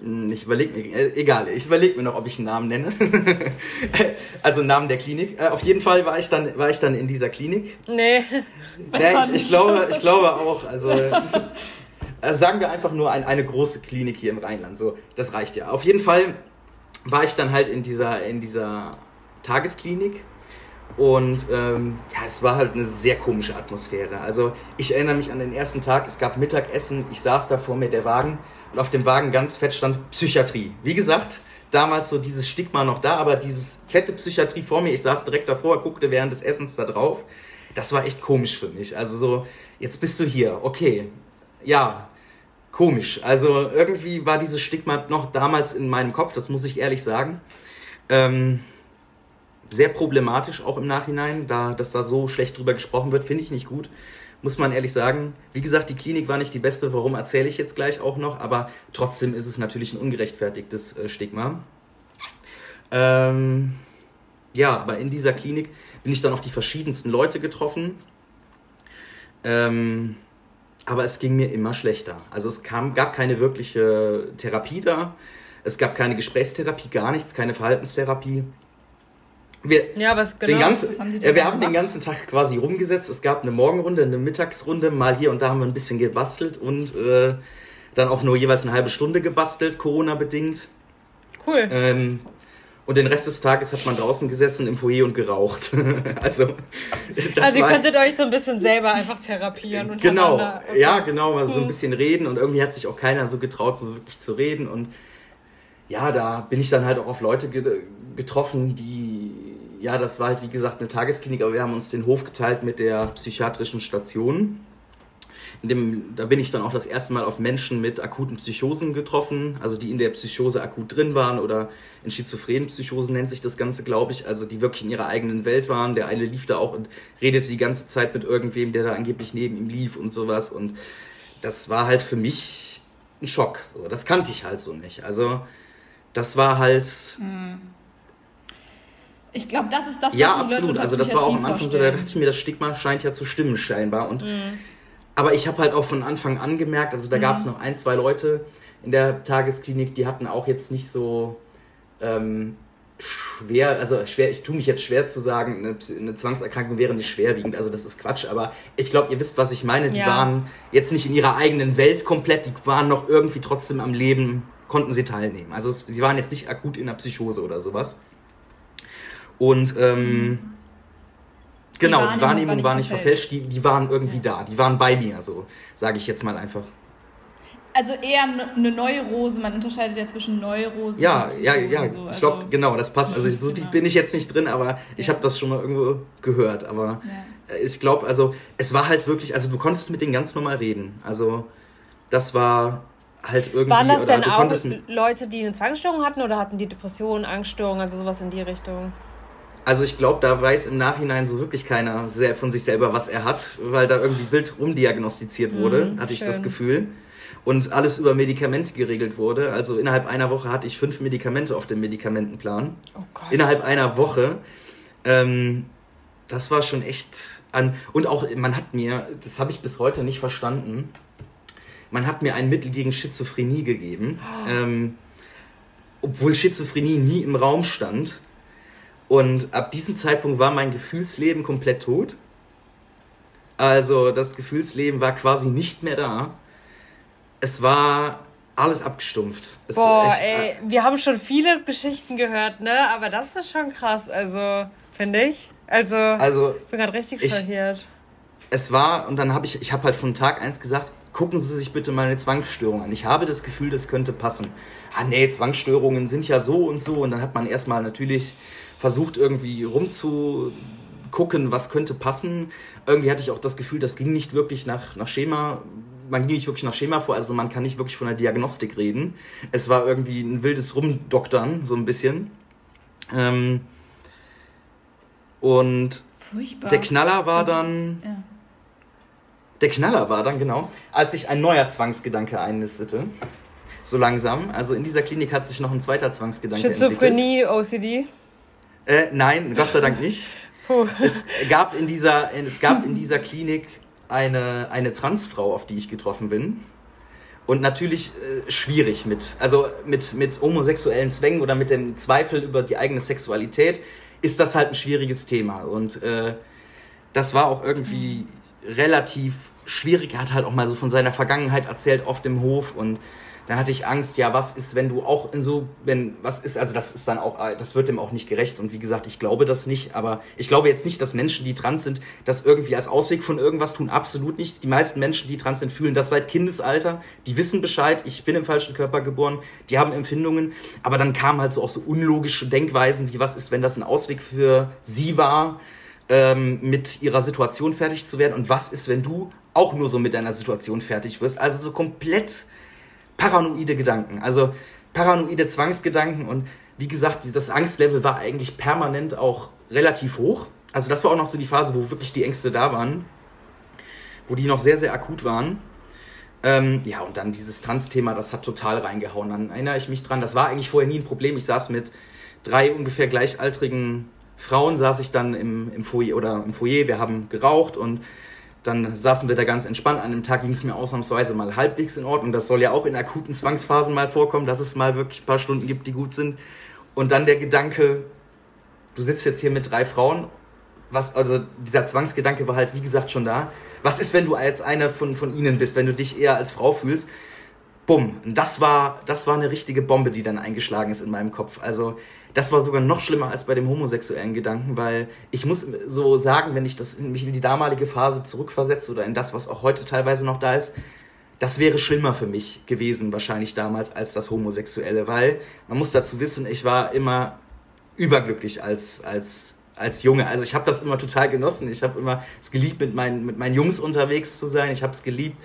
Hm, ich überlege mir, äh, egal, ich überlege mir noch, ob ich einen Namen nenne. <laughs> also Namen der Klinik. Äh, auf jeden Fall war ich dann, war ich dann in dieser Klinik. Nee. <laughs> nee ich, ich, glaube, ich glaube auch, also, also <laughs> sagen wir einfach nur ein, eine große Klinik hier im Rheinland. So, das reicht ja. Auf jeden Fall war ich dann halt in dieser, in dieser Tagesklinik. Und ähm, ja, es war halt eine sehr komische Atmosphäre. Also ich erinnere mich an den ersten Tag, es gab Mittagessen, ich saß da vor mir, der Wagen, und auf dem Wagen ganz fett stand Psychiatrie. Wie gesagt, damals so dieses Stigma noch da, aber dieses fette Psychiatrie vor mir, ich saß direkt davor, guckte während des Essens da drauf. Das war echt komisch für mich. Also so, jetzt bist du hier, okay. Ja, komisch. Also irgendwie war dieses Stigma noch damals in meinem Kopf, das muss ich ehrlich sagen. Ähm, sehr problematisch auch im Nachhinein, da dass da so schlecht drüber gesprochen wird, finde ich nicht gut muss man ehrlich sagen. Wie gesagt, die Klinik war nicht die beste, warum erzähle ich jetzt gleich auch noch, aber trotzdem ist es natürlich ein ungerechtfertigtes äh, Stigma. Ähm, ja, aber in dieser Klinik bin ich dann auf die verschiedensten Leute getroffen. Ähm, aber es ging mir immer schlechter. Also es kam, gab keine wirkliche Therapie da. Es gab keine Gesprächstherapie, gar nichts, keine Verhaltenstherapie. Wir, ja, was genau? Den ganzen, haben ja, wir haben den ganzen Tag quasi rumgesetzt. Es gab eine Morgenrunde, eine Mittagsrunde. Mal hier und da haben wir ein bisschen gebastelt und äh, dann auch nur jeweils eine halbe Stunde gebastelt, Corona-bedingt. Cool. Ähm, und den Rest des Tages hat man draußen gesessen im Foyer und geraucht. <laughs> also, also ihr könntet euch so ein bisschen selber einfach therapieren. Und genau, okay. ja, genau, mal so ein bisschen reden. Und irgendwie hat sich auch keiner so getraut, so wirklich zu reden. Und ja, da bin ich dann halt auch auf Leute getroffen, die ja, das war halt wie gesagt eine Tagesklinik, aber wir haben uns den Hof geteilt mit der psychiatrischen Station. Dem, da bin ich dann auch das erste Mal auf Menschen mit akuten Psychosen getroffen, also die in der Psychose akut drin waren oder in schizophrenen Psychosen nennt sich das Ganze, glaube ich, also die wirklich in ihrer eigenen Welt waren. Der eine lief da auch und redete die ganze Zeit mit irgendwem, der da angeblich neben ihm lief und sowas. Und das war halt für mich ein Schock. So. Das kannte ich halt so nicht. Also das war halt. Mhm ich glaube, das ist das, was Ja, absolut. Also das war auch am Anfang so, da dachte ich mir, das Stigma scheint ja zu stimmen scheinbar. Und, mhm. Aber ich habe halt auch von Anfang an gemerkt, also da mhm. gab es noch ein, zwei Leute in der Tagesklinik, die hatten auch jetzt nicht so ähm, schwer, also schwer, ich tue mich jetzt schwer zu sagen, eine, eine, Zwangserkrankung wäre nicht schwerwiegend, also das ist Quatsch, aber ich glaube, ihr wisst, was ich meine. Die ja. waren jetzt nicht in ihrer eigenen Welt komplett, die waren noch irgendwie trotzdem am Leben, konnten sie teilnehmen. Also sie waren jetzt nicht akut in der Psychose oder sowas. Und ähm, genau, die Wahrnehmung, die Wahrnehmung war nicht, verfälscht, die, die waren irgendwie ja. da, die waren bei mir, so sage ich jetzt mal einfach. Also eher eine Neurose, man unterscheidet ja zwischen Neurose ja, und Ja, ja, ja, so. ich glaube, also, genau, das passt. Also <laughs> so genau. bin ich jetzt nicht drin, aber ich ja. habe das schon mal irgendwo gehört. Aber ich glaube, also es war halt wirklich, also du konntest mit denen ganz normal reden. Also das war halt irgendwie... Waren das denn auch Leute, die eine Zwangsstörung hatten oder hatten die Depressionen, Angststörungen, also sowas in die Richtung? Also ich glaube, da weiß im Nachhinein so wirklich keiner sehr von sich selber, was er hat, weil da irgendwie wild rumdiagnostiziert wurde, mhm, hatte ich das Gefühl. Und alles über Medikamente geregelt wurde. Also innerhalb einer Woche hatte ich fünf Medikamente auf dem Medikamentenplan. Oh Gott. Innerhalb einer Woche. Ähm, das war schon echt an. Und auch, man hat mir, das habe ich bis heute nicht verstanden, man hat mir ein Mittel gegen Schizophrenie gegeben. Oh. Ähm, obwohl Schizophrenie nie im Raum stand. Und ab diesem Zeitpunkt war mein Gefühlsleben komplett tot. Also das Gefühlsleben war quasi nicht mehr da. Es war alles abgestumpft. Es Boah, echt, ey, wir haben schon viele Geschichten gehört, ne? Aber das ist schon krass, also, finde ich. Also, also, ich bin gerade richtig schockiert. Es war, und dann habe ich, ich habe halt von Tag 1 gesagt, gucken Sie sich bitte mal eine Zwangsstörung an. Ich habe das Gefühl, das könnte passen. Ah, nee, Zwangsstörungen sind ja so und so. Und dann hat man erstmal natürlich versucht irgendwie rumzugucken, was könnte passen. Irgendwie hatte ich auch das Gefühl, das ging nicht wirklich nach, nach Schema. Man ging nicht wirklich nach Schema vor, also man kann nicht wirklich von der Diagnostik reden. Es war irgendwie ein wildes Rumdoktern, so ein bisschen. Ähm, und Furchtbar. der Knaller war das dann. Ja. Der Knaller war dann, genau, als sich ein neuer Zwangsgedanke einnistete. So langsam. Also in dieser Klinik hat sich noch ein zweiter Zwangsgedanke Schizophrenie, entwickelt. OCD? Äh, nein, Gott sei Dank nicht. <laughs> es, gab in dieser, es gab in dieser Klinik eine, eine Transfrau, auf die ich getroffen bin. Und natürlich äh, schwierig mit, also mit, mit homosexuellen Zwängen oder mit dem Zweifel über die eigene Sexualität ist das halt ein schwieriges Thema. Und äh, das war auch irgendwie relativ schwierig. Er hat halt auch mal so von seiner Vergangenheit erzählt auf dem Hof und dann hatte ich Angst, ja, was ist, wenn du auch in so, wenn, was ist, also das ist dann auch, das wird dem auch nicht gerecht und wie gesagt, ich glaube das nicht, aber ich glaube jetzt nicht, dass Menschen, die trans sind, das irgendwie als Ausweg von irgendwas tun, absolut nicht. Die meisten Menschen, die trans sind, fühlen das seit Kindesalter, die wissen Bescheid, ich bin im falschen Körper geboren, die haben Empfindungen, aber dann kamen halt so auch so unlogische Denkweisen, wie was ist, wenn das ein Ausweg für sie war, ähm, mit ihrer Situation fertig zu werden und was ist, wenn du auch nur so mit deiner Situation fertig wirst, also so komplett paranoide Gedanken, also paranoide Zwangsgedanken und wie gesagt, das Angstlevel war eigentlich permanent auch relativ hoch. Also das war auch noch so die Phase, wo wirklich die Ängste da waren, wo die noch sehr, sehr akut waren. Ähm, ja, und dann dieses Trans-Thema, das hat total reingehauen. Dann erinnere ich mich dran, das war eigentlich vorher nie ein Problem. Ich saß mit drei ungefähr gleichaltrigen Frauen, saß ich dann im, im Foyer oder im Foyer, wir haben geraucht und dann saßen wir da ganz entspannt. An dem Tag ging es mir ausnahmsweise mal halbwegs in Ordnung. Das soll ja auch in akuten Zwangsphasen mal vorkommen, dass es mal wirklich ein paar Stunden gibt, die gut sind. Und dann der Gedanke, du sitzt jetzt hier mit drei Frauen. Was, also dieser Zwangsgedanke war halt, wie gesagt, schon da. Was ist, wenn du als einer von, von ihnen bist, wenn du dich eher als Frau fühlst? Bumm. Das war, das war eine richtige Bombe, die dann eingeschlagen ist in meinem Kopf. Also das war sogar noch schlimmer als bei dem homosexuellen Gedanken, weil ich muss so sagen, wenn ich das in, mich in die damalige Phase zurückversetze oder in das, was auch heute teilweise noch da ist, das wäre schlimmer für mich gewesen, wahrscheinlich damals, als das Homosexuelle, weil man muss dazu wissen, ich war immer überglücklich als, als, als Junge. Also ich habe das immer total genossen. Ich habe immer es geliebt, mit meinen, mit meinen Jungs unterwegs zu sein. Ich habe es geliebt,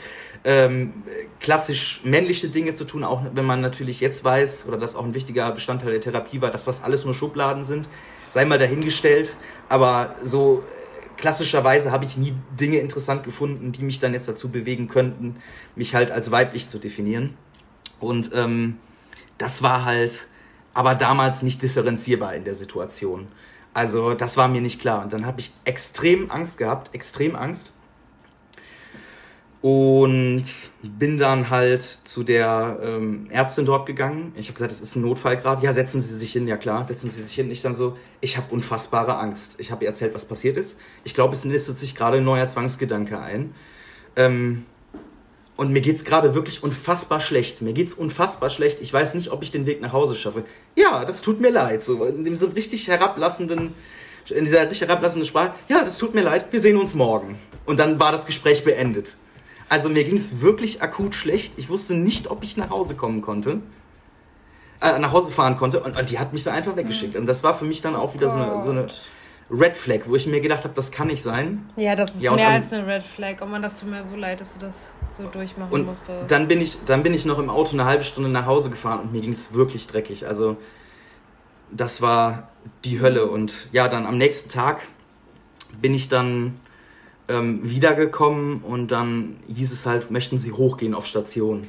ähm, klassisch männliche Dinge zu tun, auch wenn man natürlich jetzt weiß, oder das auch ein wichtiger Bestandteil der Therapie war, dass das alles nur Schubladen sind, sei mal dahingestellt, aber so äh, klassischerweise habe ich nie Dinge interessant gefunden, die mich dann jetzt dazu bewegen könnten, mich halt als weiblich zu definieren. Und ähm, das war halt aber damals nicht differenzierbar in der Situation. Also das war mir nicht klar. Und dann habe ich extrem Angst gehabt, extrem Angst. Und bin dann halt zu der ähm, Ärztin dort gegangen. Ich habe gesagt, es ist ein Notfall gerade. Ja, setzen Sie sich hin. Ja klar, setzen Sie sich hin. Ich dann so, ich habe unfassbare Angst. Ich habe ihr erzählt, was passiert ist. Ich glaube, es nistet sich gerade ein neuer Zwangsgedanke ein. Ähm, und mir geht's gerade wirklich unfassbar schlecht. Mir geht's unfassbar schlecht. Ich weiß nicht, ob ich den Weg nach Hause schaffe. Ja, das tut mir leid. So in diesem richtig herablassenden, in dieser richtig herablassenden Sprache. Ja, das tut mir leid. Wir sehen uns morgen. Und dann war das Gespräch beendet. Also mir ging es wirklich akut schlecht. Ich wusste nicht, ob ich nach Hause kommen konnte. Äh, nach Hause fahren konnte. Und, und, die hat mich da einfach weggeschickt. Und das war für mich dann auch wieder so eine, so eine Red Flag, wo ich mir gedacht habe, das kann nicht sein. Ja, das ist ja, mehr als eine Red Flag. Oh man, das tut mir so leid, dass du das so durchmachen und musstest. Dann bin, ich, dann bin ich noch im Auto eine halbe Stunde nach Hause gefahren und mir ging es wirklich dreckig. Also das war die Hölle. Und ja, dann am nächsten Tag bin ich dann ähm, wiedergekommen und dann hieß es halt, möchten Sie hochgehen auf Station.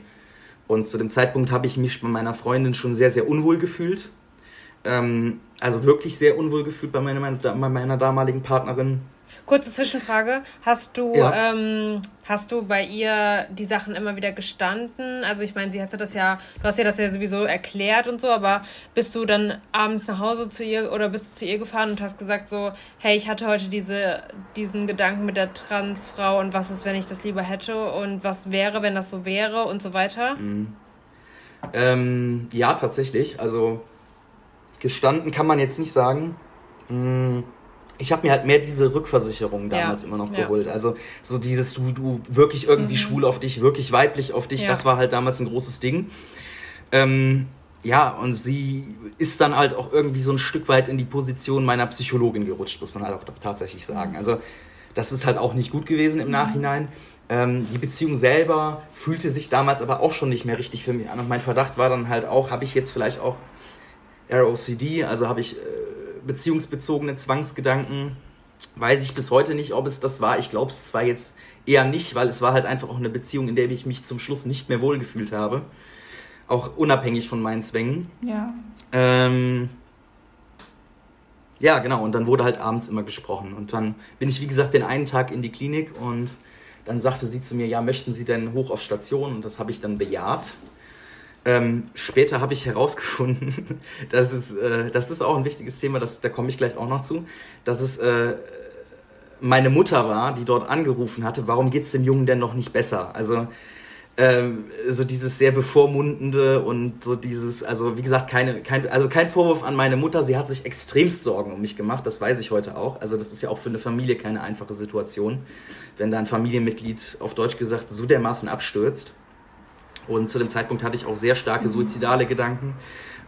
Und zu dem Zeitpunkt habe ich mich bei meiner Freundin schon sehr, sehr unwohl gefühlt. Ähm, also wirklich sehr unwohl gefühlt bei meiner, bei meiner damaligen Partnerin. Kurze Zwischenfrage. Hast du, ja. ähm, hast du bei ihr die Sachen immer wieder gestanden? Also ich meine, sie hatte das ja, du hast ja das ja sowieso erklärt und so, aber bist du dann abends nach Hause zu ihr oder bist du zu ihr gefahren und hast gesagt so, hey, ich hatte heute diese, diesen Gedanken mit der Transfrau und was ist, wenn ich das lieber hätte und was wäre, wenn das so wäre und so weiter? Mhm. Ähm, ja, tatsächlich. Also gestanden kann man jetzt nicht sagen. Mhm ich habe mir halt mehr diese Rückversicherung damals ja. immer noch geholt. Ja. Also so dieses, du, du wirklich irgendwie mhm. schwul auf dich, wirklich weiblich auf dich, ja. das war halt damals ein großes Ding. Ähm, ja, und sie ist dann halt auch irgendwie so ein Stück weit in die Position meiner Psychologin gerutscht, muss man halt auch tatsächlich sagen. Mhm. Also das ist halt auch nicht gut gewesen im mhm. Nachhinein. Ähm, die Beziehung selber fühlte sich damals aber auch schon nicht mehr richtig für mich an. Und mein Verdacht war dann halt auch, habe ich jetzt vielleicht auch ROCD, also habe ich... Äh, beziehungsbezogene Zwangsgedanken. Weiß ich bis heute nicht, ob es das war. Ich glaube es zwar jetzt eher nicht, weil es war halt einfach auch eine Beziehung, in der ich mich zum Schluss nicht mehr wohlgefühlt habe. Auch unabhängig von meinen Zwängen. Ja. Ähm, ja, genau. Und dann wurde halt abends immer gesprochen. Und dann bin ich, wie gesagt, den einen Tag in die Klinik und dann sagte sie zu mir, ja, möchten Sie denn hoch auf Station? Und das habe ich dann bejaht. Ähm, später habe ich herausgefunden, <laughs> dass es, äh, das ist auch ein wichtiges Thema, das, da komme ich gleich auch noch zu, dass es äh, meine Mutter war, die dort angerufen hatte, warum geht es dem Jungen denn noch nicht besser? Also ähm, so dieses sehr bevormundende und so dieses, also wie gesagt, keine, kein, also kein Vorwurf an meine Mutter, sie hat sich extremst Sorgen um mich gemacht, das weiß ich heute auch. Also das ist ja auch für eine Familie keine einfache Situation, wenn da ein Familienmitglied auf Deutsch gesagt so dermaßen abstürzt. Und zu dem Zeitpunkt hatte ich auch sehr starke suizidale Gedanken,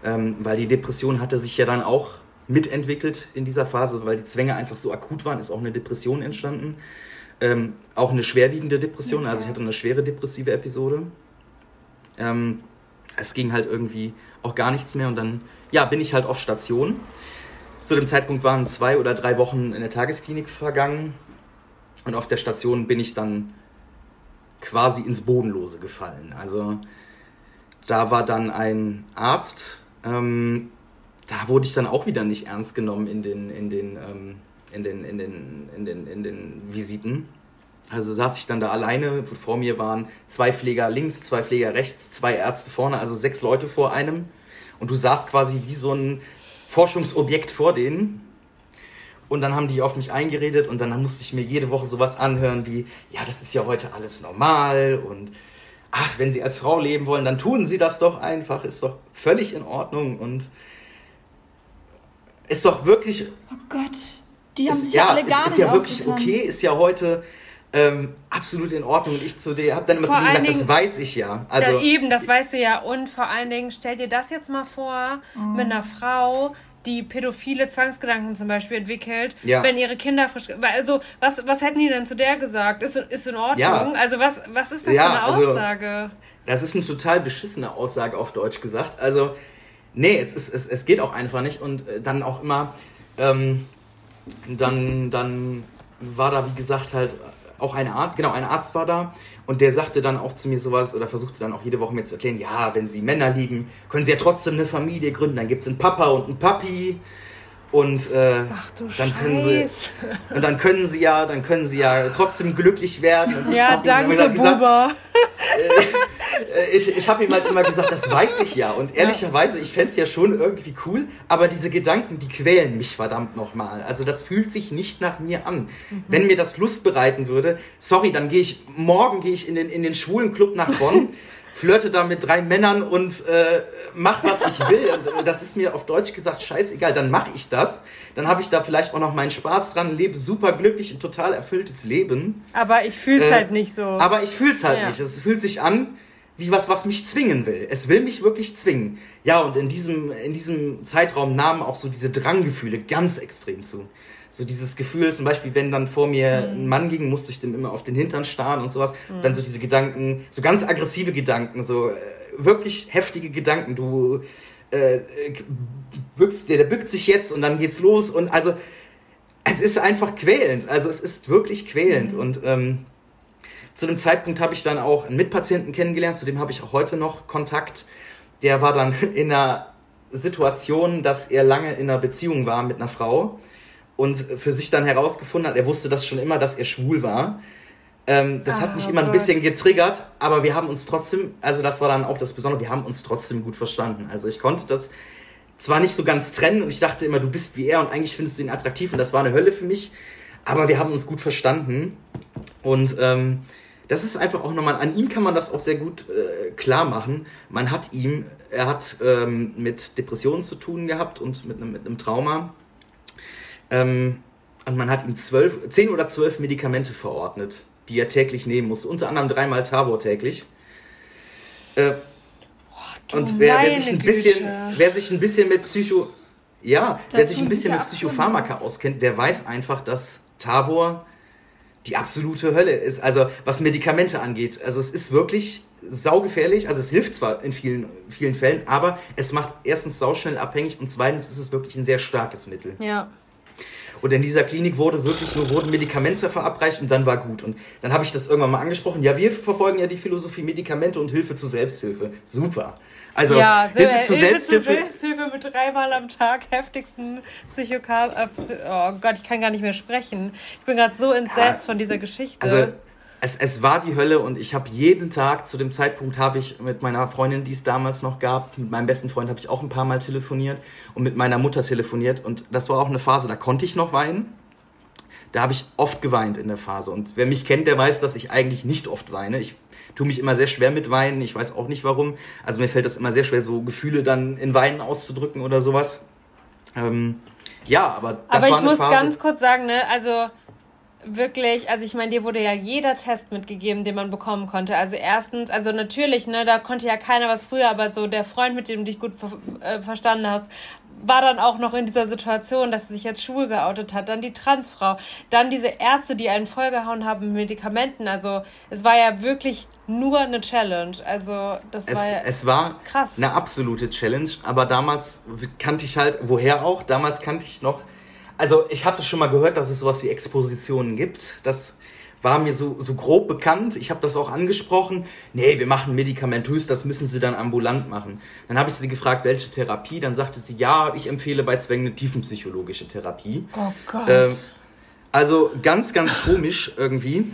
ähm, weil die Depression hatte sich ja dann auch mitentwickelt in dieser Phase, weil die Zwänge einfach so akut waren, ist auch eine Depression entstanden. Ähm, auch eine schwerwiegende Depression, okay. also ich hatte eine schwere depressive Episode. Ähm, es ging halt irgendwie auch gar nichts mehr und dann, ja, bin ich halt auf Station. Zu dem Zeitpunkt waren zwei oder drei Wochen in der Tagesklinik vergangen und auf der Station bin ich dann quasi ins Bodenlose gefallen. Also da war dann ein Arzt, ähm, da wurde ich dann auch wieder nicht ernst genommen in den, in den, ähm, in den, in den, in den, in den Visiten. Also saß ich dann da alleine, vor mir waren zwei Pfleger links, zwei Pfleger rechts, zwei Ärzte vorne, also sechs Leute vor einem. Und du saßt quasi wie so ein Forschungsobjekt vor denen. Und dann haben die auf mich eingeredet und dann musste ich mir jede Woche sowas anhören wie, ja, das ist ja heute alles normal und ach, wenn Sie als Frau leben wollen, dann tun Sie das doch einfach, ist doch völlig in Ordnung und ist doch wirklich. Oh Gott, die haben ist, sich ja alle gar ist, ist ja wirklich okay, ist ja heute ähm, absolut in Ordnung. Und ich zu dir habe dann immer vor zu dir gesagt, Dingen, das weiß ich ja. Also, ja, eben, das weißt du ja. Und vor allen Dingen, stell dir das jetzt mal vor, oh. mit einer Frau, die pädophile Zwangsgedanken zum Beispiel entwickelt, ja. wenn ihre Kinder frisch. Also, was, was hätten die denn zu der gesagt? Ist, ist in Ordnung? Ja. Also, was, was ist das ja, für eine also, Aussage? Also, das ist eine total beschissene Aussage auf Deutsch gesagt. Also, nee, es, ist, es, es geht auch einfach nicht. Und äh, dann auch immer, ähm, dann, dann war da, wie gesagt, halt auch ein Arzt, genau, ein Arzt war da und der sagte dann auch zu mir sowas oder versuchte dann auch jede Woche mir zu erklären, ja, wenn sie Männer lieben, können sie ja trotzdem eine Familie gründen, dann gibt es einen Papa und einen Papi und äh, dann können sie <laughs> und dann können sie ja, dann können sie ja trotzdem glücklich werden. ja, danke, Buba. Äh, ich, ich habe ihm halt immer gesagt, das weiß ich ja. Und ehrlicherweise, ich fände es ja schon irgendwie cool, aber diese Gedanken, die quälen mich verdammt nochmal. Also das fühlt sich nicht nach mir an. Mhm. Wenn mir das Lust bereiten würde, sorry, dann gehe ich, morgen gehe ich in den, in den schwulen Club nach Bonn. <laughs> flirte da mit drei Männern und äh, mach, was ich will. <laughs> Und, äh, das ist mir auf Deutsch gesagt scheißegal, dann mache ich das. Dann habe ich da vielleicht auch noch meinen Spaß dran, lebe super glücklich, ein total erfülltes Leben. Aber ich fühle es äh, halt nicht so. Aber ich fühle es halt ja. nicht. Es fühlt sich an wie was, was mich zwingen will. Es will mich wirklich zwingen. Ja, und in diesem, in diesem Zeitraum nahmen auch so diese Dranggefühle ganz extrem zu. So dieses Gefühl, zum Beispiel, wenn dann vor mir mhm. ein Mann ging, musste ich dem immer auf den Hintern starren und sowas. Mhm. dann so diese Gedanken, so ganz aggressive Gedanken, so äh, wirklich heftige Gedanken. Du äh, bückst, der, der bückt sich jetzt und dann geht's los. Und also, es ist einfach quälend. Also, es ist wirklich quälend. Mhm. Und ähm, zu dem Zeitpunkt habe ich dann auch einen Mitpatienten kennengelernt, zu dem habe ich auch heute noch Kontakt. Der war dann <laughs> in einer Situation, dass er lange in einer Beziehung war mit einer Frau und für sich dann herausgefunden hat, er wusste das schon immer, dass er schwul war. Ähm, das ah, hat mich immer ein bisschen getriggert, aber wir haben uns trotzdem, also das war dann auch das Besondere, wir haben uns trotzdem gut verstanden. Also ich konnte das zwar nicht so ganz trennen und ich dachte immer, du bist wie er und eigentlich findest du ihn attraktiv und das war eine Hölle für mich, aber wir haben uns gut verstanden und ähm, das ist einfach auch nochmal, an ihm kann man das auch sehr gut äh, klar machen. Man hat ihm, er hat ähm, mit Depressionen zu tun gehabt und mit einem, mit einem Trauma. Ähm, und man hat ihm zwölf, zehn oder zwölf Medikamente verordnet, die er täglich nehmen musste. Unter anderem dreimal Tavor täglich. Äh, oh, und wer, wer, sich ein bisschen, wer sich ein bisschen mit Psycho... Ja, das wer sich ein bisschen mit Psychopharmaka auskennt, der weiß einfach, dass Tavor die absolute Hölle ist. Also was Medikamente angeht. Also es ist wirklich saugefährlich. Also es hilft zwar in vielen, vielen Fällen, aber es macht erstens sauschnell abhängig und zweitens ist es wirklich ein sehr starkes Mittel. Ja. Und in dieser Klinik wurde wirklich nur wurden Medikamente verabreicht und dann war gut. Und dann habe ich das irgendwann mal angesprochen. Ja, wir verfolgen ja die Philosophie Medikamente und Hilfe zur Selbsthilfe. Super. Also ja, so, Hilfe, zur, Hilfe Selbsthilfe. zur Selbsthilfe mit dreimal am Tag heftigsten Psychokal. Äh, oh Gott, ich kann gar nicht mehr sprechen. Ich bin gerade so entsetzt ja, von dieser Geschichte. Also es, es war die Hölle und ich habe jeden Tag, zu dem Zeitpunkt habe ich mit meiner Freundin, die es damals noch gab, mit meinem besten Freund habe ich auch ein paar Mal telefoniert und mit meiner Mutter telefoniert und das war auch eine Phase, da konnte ich noch weinen. Da habe ich oft geweint in der Phase und wer mich kennt, der weiß, dass ich eigentlich nicht oft weine. Ich tue mich immer sehr schwer mit Weinen, ich weiß auch nicht warum. Also mir fällt das immer sehr schwer, so Gefühle dann in Weinen auszudrücken oder sowas. Ähm, ja, aber das Aber ich muss Phase, ganz kurz sagen, ne, also wirklich, also ich meine, dir wurde ja jeder Test mitgegeben, den man bekommen konnte. Also erstens, also natürlich, ne, da konnte ja keiner was früher, aber so der Freund, mit dem du dich gut äh, verstanden hast, war dann auch noch in dieser Situation, dass sie sich jetzt schwul geoutet hat, dann die Transfrau, dann diese Ärzte, die einen vollgehauen haben mit Medikamenten. Also es war ja wirklich nur eine Challenge. Also das es, war ja es war krass. eine absolute Challenge. Aber damals kannte ich halt, woher auch? Damals kannte ich noch also ich hatte schon mal gehört, dass es sowas wie Expositionen gibt. Das war mir so, so grob bekannt. Ich habe das auch angesprochen. Nee, wir machen medikamentös, das müssen Sie dann ambulant machen. Dann habe ich sie gefragt, welche Therapie. Dann sagte sie, ja, ich empfehle bei Zwängen eine tiefenpsychologische Therapie. Oh Gott. Ähm, also ganz, ganz komisch irgendwie.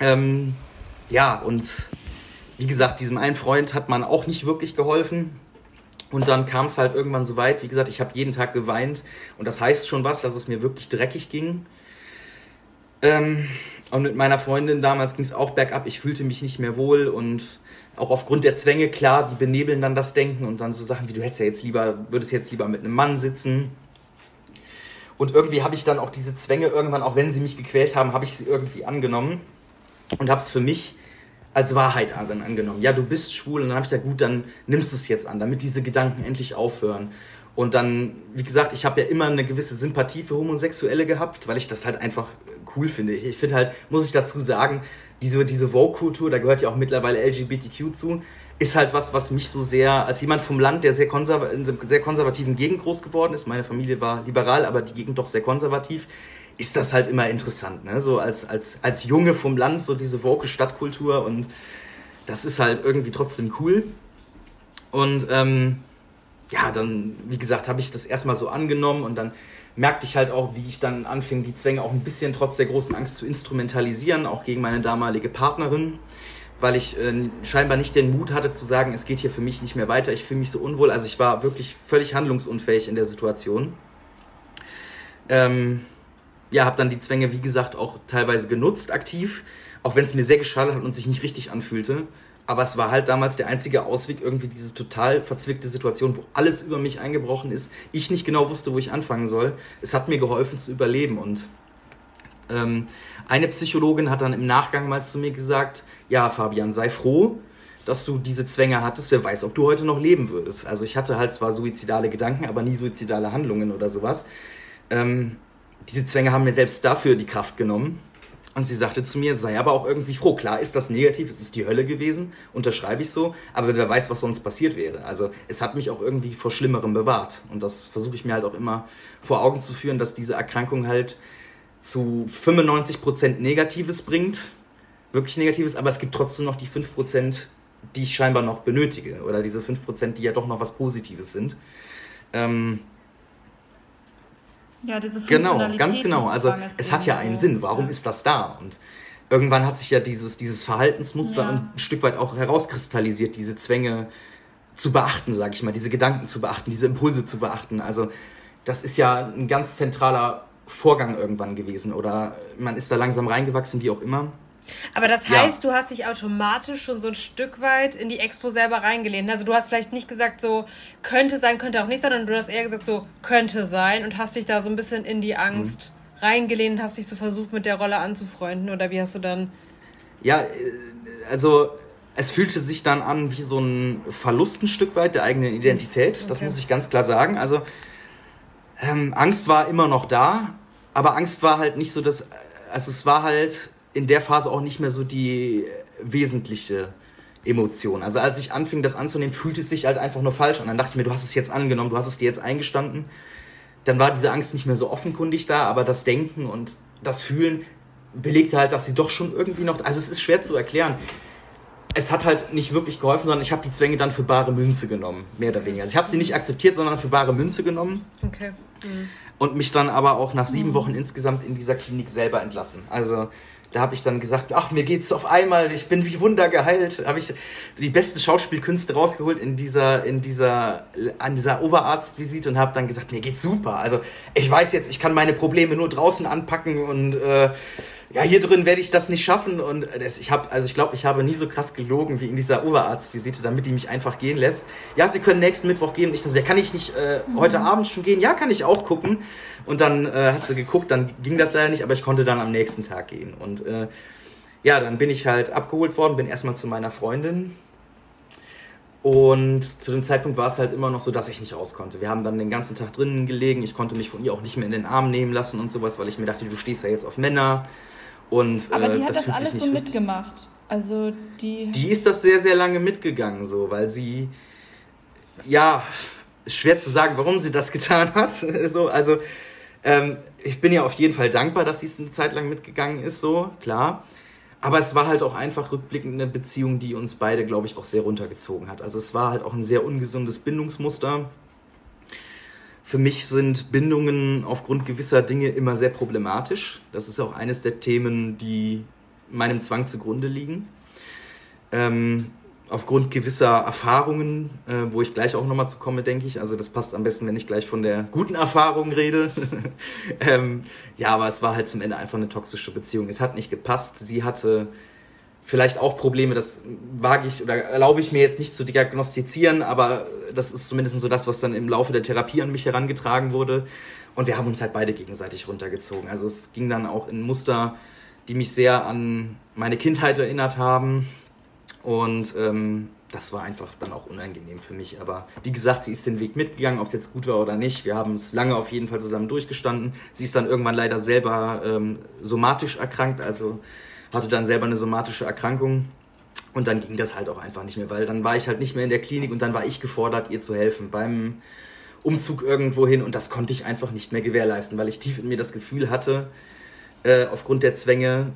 Ähm, ja, und wie gesagt, diesem einen Freund hat man auch nicht wirklich geholfen. Und dann kam es halt irgendwann so weit, wie gesagt, ich habe jeden Tag geweint und das heißt schon was, dass es mir wirklich dreckig ging. Ähm, und mit meiner Freundin damals ging es auch bergab, ich fühlte mich nicht mehr wohl und auch aufgrund der Zwänge, klar, die benebeln dann das Denken und dann so Sachen wie, du hättest ja jetzt lieber, würdest jetzt lieber mit einem Mann sitzen. Und irgendwie habe ich dann auch diese Zwänge irgendwann, auch wenn sie mich gequält haben, habe ich sie irgendwie angenommen und habe es für mich als Wahrheit angenommen. Ja, du bist schwul und dann habe ich gesagt, gut, dann nimmst du es jetzt an, damit diese Gedanken endlich aufhören. Und dann, wie gesagt, ich habe ja immer eine gewisse Sympathie für Homosexuelle gehabt, weil ich das halt einfach cool finde. Ich, finde halt, muss ich dazu sagen, diese, diese Vogue-Kultur, da gehört ja auch mittlerweile LGBTQ zu, ist halt was, was mich so sehr, als jemand vom Land, der sehr konserv in einer sehr konservativen Gegend groß geworden ist, meine Familie war liberal, aber die Gegend doch sehr konservativ, ist das halt immer interessant, ne? So als, als, als Junge vom Land, so diese woke Stadtkultur und das ist halt irgendwie trotzdem cool. Und ähm, ja, dann, wie gesagt, habe ich das erstmal so angenommen und dann merkte ich halt auch, wie ich dann anfing, die Zwänge auch ein bisschen trotz der großen Angst zu instrumentalisieren, auch gegen meine damalige Partnerin, weil ich äh, scheinbar nicht den Mut hatte zu sagen, es geht hier für mich nicht mehr weiter, ich fühle mich so unwohl. Also ich war wirklich völlig handlungsunfähig in der Situation. Ähm, ja, habe dann die Zwänge, wie gesagt, auch teilweise genutzt, aktiv, auch wenn es mir sehr geschadet hat und sich nicht richtig anfühlte. Aber es war halt damals der einzige Ausweg, irgendwie diese total verzwickte Situation, wo alles über mich eingebrochen ist, ich nicht genau wusste, wo ich anfangen soll. Es hat mir geholfen zu überleben und ähm, eine Psychologin hat dann im Nachgang mal zu mir gesagt, ja, Fabian, sei froh, dass du diese Zwänge hattest, wer weiß, ob du heute noch leben würdest. Also ich hatte halt zwar suizidale Gedanken, aber nie suizidale Handlungen oder sowas. Ähm, diese Zwänge haben mir selbst dafür die Kraft genommen. Und sie sagte zu mir, sei aber auch irgendwie froh. Klar ist das negativ, es ist die Hölle gewesen, unterschreibe ich so, aber wer weiß, was sonst passiert wäre. Also es hat mich auch irgendwie vor Schlimmerem bewahrt. Und das versuche ich mir halt auch immer vor Augen zu führen, dass diese Erkrankung halt zu 95% Negatives bringt, wirklich Negatives, aber es gibt trotzdem noch die 5%, die ich scheinbar noch benötige. Oder diese 5%, die ja doch noch was Positives sind. Ähm, ja, diese Genau, ganz genau. Also es hat ja einen Sinn. Warum ja. ist das da? Und irgendwann hat sich ja dieses, dieses Verhaltensmuster ja. ein Stück weit auch herauskristallisiert, diese Zwänge zu beachten, sage ich mal, diese Gedanken zu beachten, diese Impulse zu beachten. Also das ist ja ein ganz zentraler Vorgang irgendwann gewesen oder man ist da langsam reingewachsen, wie auch immer. Aber das heißt, ja. du hast dich automatisch schon so ein Stück weit in die Expo selber reingelehnt. Also du hast vielleicht nicht gesagt, so könnte sein, könnte auch nicht, sondern du hast eher gesagt, so könnte sein und hast dich da so ein bisschen in die Angst mhm. reingelehnt, hast dich so versucht, mit der Rolle anzufreunden oder wie hast du dann. Ja, äh, also es fühlte sich dann an wie so ein Verlust ein Stück weit der eigenen Identität. Okay. Das muss ich ganz klar sagen. Also ähm, Angst war immer noch da, aber Angst war halt nicht so das. Also es war halt in der Phase auch nicht mehr so die wesentliche Emotion. Also als ich anfing, das anzunehmen, fühlte es sich halt einfach nur falsch an. Dann dachte ich mir, du hast es jetzt angenommen, du hast es dir jetzt eingestanden. Dann war diese Angst nicht mehr so offenkundig da, aber das Denken und das Fühlen belegte halt, dass sie doch schon irgendwie noch. Also es ist schwer zu erklären. es hat halt nicht wirklich geholfen, sondern ich habe die Zwänge dann für bare Münze genommen, mehr oder weniger. Also ich habe sie nicht akzeptiert, sondern für bare Münze genommen. Okay. Mhm. Und mich dann aber auch nach sieben Wochen insgesamt in dieser Klinik selber entlassen. Also da habe ich dann gesagt, ach, mir geht's auf einmal, ich bin wie Wunder geheilt. Habe ich die besten Schauspielkünste rausgeholt in dieser, in dieser, an dieser Oberarztvisite und habe dann gesagt, mir geht's super. Also ich weiß jetzt, ich kann meine Probleme nur draußen anpacken und äh, ja, hier drin werde ich das nicht schaffen. Und ich habe, also ich glaube, ich habe nie so krass gelogen wie in dieser Oberarztvisite, damit die mich einfach gehen lässt. Ja, sie können nächsten Mittwoch gehen. Und ich dann ja, kann ich nicht äh, mhm. heute Abend schon gehen? Ja, kann ich auch gucken. Und dann äh, hat sie geguckt, dann ging das leider nicht, aber ich konnte dann am nächsten Tag gehen. Und äh, ja, dann bin ich halt abgeholt worden, bin erstmal zu meiner Freundin. Und zu dem Zeitpunkt war es halt immer noch so, dass ich nicht raus konnte. Wir haben dann den ganzen Tag drinnen gelegen. Ich konnte mich von ihr auch nicht mehr in den Arm nehmen lassen und sowas, weil ich mir dachte, du stehst ja jetzt auf Männer. Und, Aber die äh, hat das, das alles so mitgemacht. Also die. Die ist das sehr, sehr lange mitgegangen, so, weil sie. Ja, schwer zu sagen, warum sie das <laughs> getan hat. so, also, ähm, ich bin ja auf jeden Fall dankbar, dass sie es eine Zeit lang mitgegangen ist, so, klar. Aber es war halt auch einfach rückblickend eine Beziehung, die uns beide, glaube ich, auch sehr runtergezogen hat. Also es war halt auch ein sehr ungesundes Bindungsmuster für mich sind Bindungen aufgrund gewisser Dinge immer sehr problematisch. Das ist auch eines der Themen, die meinem Zwang zugrunde liegen. Ähm, aufgrund gewisser Erfahrungen, äh, wo ich gleich auch nochmal zu komme, denke ich. Also das passt am besten, wenn ich gleich von der guten Erfahrung rede. <laughs> ähm, ja, aber es war halt zum Ende einfach eine toxische Beziehung. Es hat nicht gepasst. Sie hatte vielleicht auch Probleme, das wage ich oder erlaube ich mir jetzt nicht zu diagnostizieren, aber das ist zumindest so das, was dann im Laufe der Therapie an mich herangetragen wurde. Und wir haben uns halt beide gegenseitig runtergezogen. Also es ging dann auch in Muster, die mich sehr an meine Kindheit erinnert haben. Und ähm, das war einfach dann auch unangenehm für mich. Aber wie gesagt, sie ist den Weg mitgegangen, ob es jetzt gut war oder nicht. Wir haben es lange auf jeden Fall zusammen durchgestanden. Sie ist dann irgendwann leider selber ähm, somatisch erkrankt, also hatte dann selber eine somatische Erkrankung und dann ging das halt auch einfach nicht mehr, weil dann war ich halt nicht mehr in der Klinik und dann war ich gefordert, ihr zu helfen beim Umzug irgendwo hin und das konnte ich einfach nicht mehr gewährleisten, weil ich tief in mir das Gefühl hatte, äh, aufgrund der Zwänge,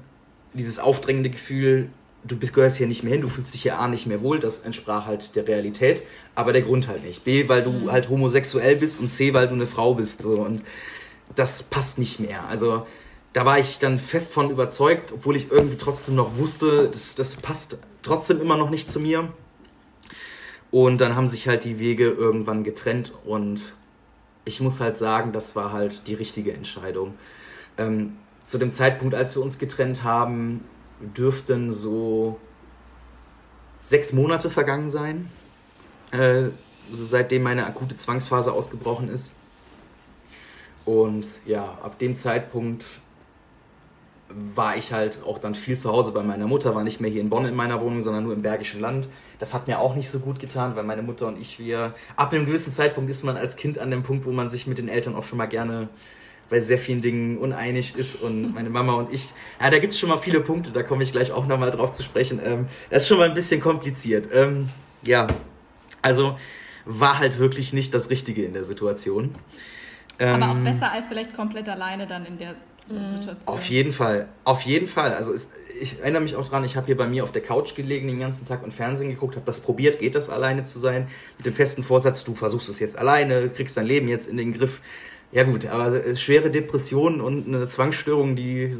dieses aufdrängende Gefühl, du bist, gehörst hier nicht mehr hin, du fühlst dich hier A nicht mehr wohl, das entsprach halt der Realität, aber der Grund halt nicht. B, weil du halt homosexuell bist und C, weil du eine Frau bist so und das passt nicht mehr. Also da war ich dann fest von überzeugt, obwohl ich irgendwie trotzdem noch wusste, das, das passt trotzdem immer noch nicht zu mir. Und dann haben sich halt die Wege irgendwann getrennt und ich muss halt sagen, das war halt die richtige Entscheidung. Ähm, zu dem Zeitpunkt, als wir uns getrennt haben, dürften so sechs Monate vergangen sein, äh, seitdem meine akute Zwangsphase ausgebrochen ist. Und ja, ab dem Zeitpunkt war ich halt auch dann viel zu Hause bei meiner Mutter, war nicht mehr hier in Bonn in meiner Wohnung, sondern nur im Bergischen Land. Das hat mir auch nicht so gut getan, weil meine Mutter und ich, wir, ab einem gewissen Zeitpunkt ist man als Kind an dem Punkt, wo man sich mit den Eltern auch schon mal gerne bei sehr vielen Dingen uneinig ist und <laughs> meine Mama und ich, ja, da gibt es schon mal viele Punkte, da komme ich gleich auch nochmal drauf zu sprechen. Ähm, das ist schon mal ein bisschen kompliziert. Ähm, ja, also war halt wirklich nicht das Richtige in der Situation. Aber auch ähm, besser als vielleicht komplett alleine dann in der. Situation. Auf jeden Fall, auf jeden Fall. Also es, ich erinnere mich auch dran, ich habe hier bei mir auf der Couch gelegen den ganzen Tag und Fernsehen geguckt, habe das probiert, geht das alleine zu sein, mit dem festen Vorsatz, du versuchst es jetzt alleine, kriegst dein Leben jetzt in den Griff. Ja gut, aber äh, schwere Depressionen und eine Zwangsstörung, die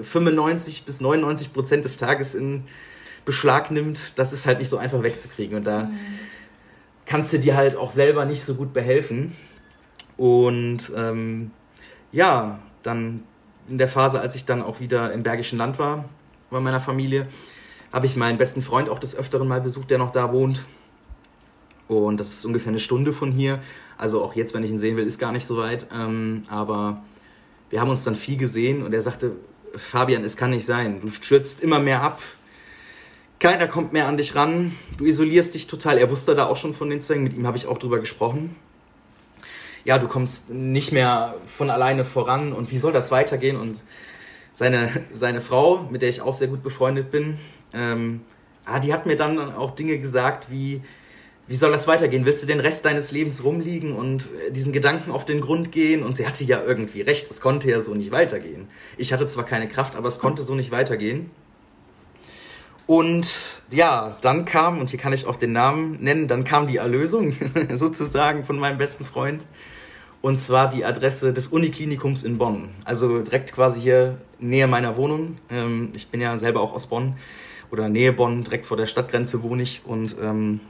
95 äh, bis 99 Prozent des Tages in Beschlag nimmt, das ist halt nicht so einfach wegzukriegen. Und da mhm. kannst du dir halt auch selber nicht so gut behelfen. Und ähm, ja, dann in der Phase, als ich dann auch wieder im Bergischen Land war, bei meiner Familie, habe ich meinen besten Freund auch des Öfteren mal besucht, der noch da wohnt. Und das ist ungefähr eine Stunde von hier. Also auch jetzt, wenn ich ihn sehen will, ist gar nicht so weit. Ähm, aber wir haben uns dann viel gesehen und er sagte, Fabian, es kann nicht sein. Du stürzt immer mehr ab. Keiner kommt mehr an dich ran. Du isolierst dich total. Er wusste da auch schon von den Zwängen. Mit ihm habe ich auch drüber gesprochen ja, du kommst nicht mehr von alleine voran und wie soll das weitergehen? Und seine, seine Frau, mit der ich auch sehr gut befreundet bin, ähm, ah, die hat mir dann auch Dinge gesagt wie, wie soll das weitergehen? Willst du den Rest deines Lebens rumliegen und äh, diesen Gedanken auf den Grund gehen? Und sie hatte ja irgendwie recht, es konnte ja so nicht weitergehen. Ich hatte zwar keine Kraft, aber es konnte so nicht weitergehen. Und ja, dann kam, und hier kann ich auch den Namen nennen, dann kam die Erlösung <laughs> sozusagen von meinem besten Freund. Und zwar die Adresse des Uniklinikums in Bonn. Also direkt quasi hier nähe meiner Wohnung. Ähm, ich bin ja selber auch aus Bonn oder Nähe Bonn, direkt vor der Stadtgrenze wohne ich. Und ähm,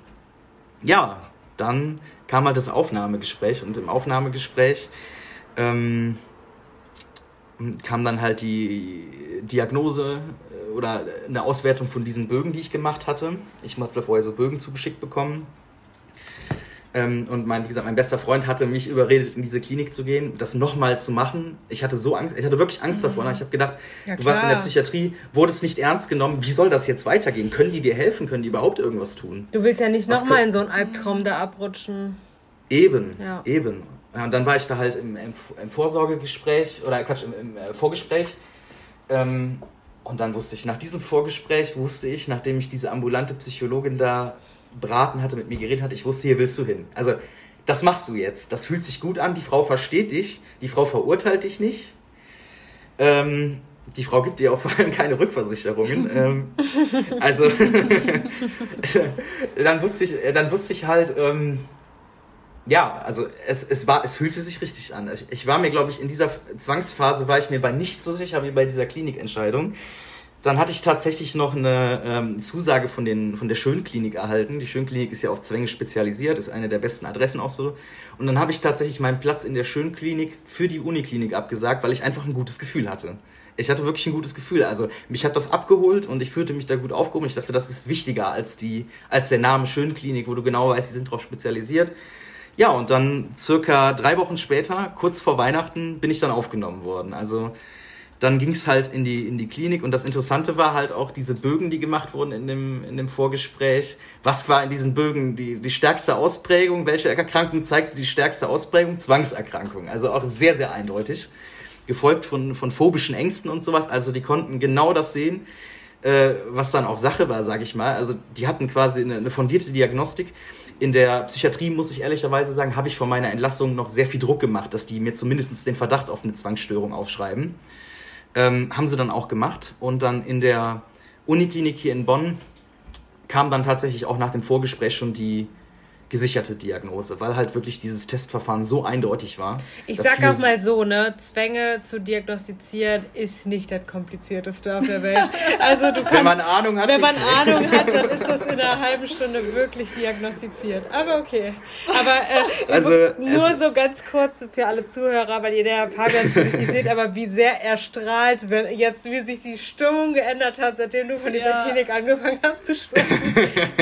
ja, dann kam halt das Aufnahmegespräch. Und im Aufnahmegespräch ähm, kam dann halt die Diagnose äh, oder eine Auswertung von diesen Bögen, die ich gemacht hatte. Ich hatte vorher so Bögen zugeschickt bekommen. Ähm, und mein, wie gesagt, mein bester Freund hatte mich überredet, in diese Klinik zu gehen, das nochmal zu machen. Ich hatte so Angst, ich hatte wirklich Angst mhm. davor. Ne? Ich habe gedacht, ja, du warst in der Psychiatrie, wurdest nicht ernst genommen. Wie soll das jetzt weitergehen? Können die dir helfen? Können die überhaupt irgendwas tun? Du willst ja nicht nochmal in so einen Albtraum da abrutschen. Eben, ja. eben. Ja, und dann war ich da halt im, im, im Vorsorgegespräch, oder Quatsch, im, im äh, Vorgespräch. Ähm, und dann wusste ich, nach diesem Vorgespräch wusste ich, nachdem ich diese ambulante Psychologin da beraten hatte, mit mir geredet hat, ich wusste, hier willst du hin. Also, das machst du jetzt. Das fühlt sich gut an. Die Frau versteht dich. Die Frau verurteilt dich nicht. Ähm, die Frau gibt dir auch vor allem keine Rückversicherungen. <laughs> ähm, also, <laughs> dann, wusste ich, dann wusste ich halt, ähm, ja, also es, es, war, es fühlte sich richtig an. Ich, ich war mir, glaube ich, in dieser Zwangsphase war ich mir bei nicht so sicher wie bei dieser Klinikentscheidung. Dann hatte ich tatsächlich noch eine ähm, Zusage von, den, von der Schönklinik erhalten. Die Schönklinik ist ja auf Zwänge spezialisiert, ist eine der besten Adressen auch so. Und dann habe ich tatsächlich meinen Platz in der Schönklinik für die Uniklinik abgesagt, weil ich einfach ein gutes Gefühl hatte. Ich hatte wirklich ein gutes Gefühl. Also mich hat das abgeholt und ich fühlte mich da gut aufgehoben. Ich dachte, das ist wichtiger als, die, als der Name Schönklinik, wo du genau weißt, die sind darauf spezialisiert. Ja, und dann circa drei Wochen später, kurz vor Weihnachten, bin ich dann aufgenommen worden. Also dann ging es halt in die, in die Klinik und das Interessante war halt auch diese Bögen, die gemacht wurden in dem, in dem Vorgespräch. Was war in diesen Bögen die, die stärkste Ausprägung? Welche Erkrankung zeigte die stärkste Ausprägung? Zwangserkrankung. Also auch sehr, sehr eindeutig. Gefolgt von, von phobischen Ängsten und sowas. Also die konnten genau das sehen, äh, was dann auch Sache war, sage ich mal. Also die hatten quasi eine, eine fundierte Diagnostik in der Psychiatrie, muss ich ehrlicherweise sagen, habe ich vor meiner Entlassung noch sehr viel Druck gemacht, dass die mir zumindest den Verdacht auf eine Zwangsstörung aufschreiben. Ähm, haben sie dann auch gemacht. Und dann in der Uniklinik hier in Bonn kam dann tatsächlich auch nach dem Vorgespräch schon die gesicherte Diagnose, weil halt wirklich dieses Testverfahren so eindeutig war. Ich sag auch mal so, ne, Zwänge zu diagnostizieren ist nicht das komplizierteste auf der Welt. <laughs> Also du kannst, wenn man Ahnung hat, wenn man Ahnung hat, dann ist das in einer halben Stunde wirklich diagnostiziert. Aber okay. Aber äh, also, nur so ganz kurz für alle Zuhörer, weil ihr der Fabians nicht seht, aber wie sehr er strahlt, wenn jetzt wie sich die Stimmung geändert hat, seitdem du von dieser ja. Klinik angefangen hast zu sprechen.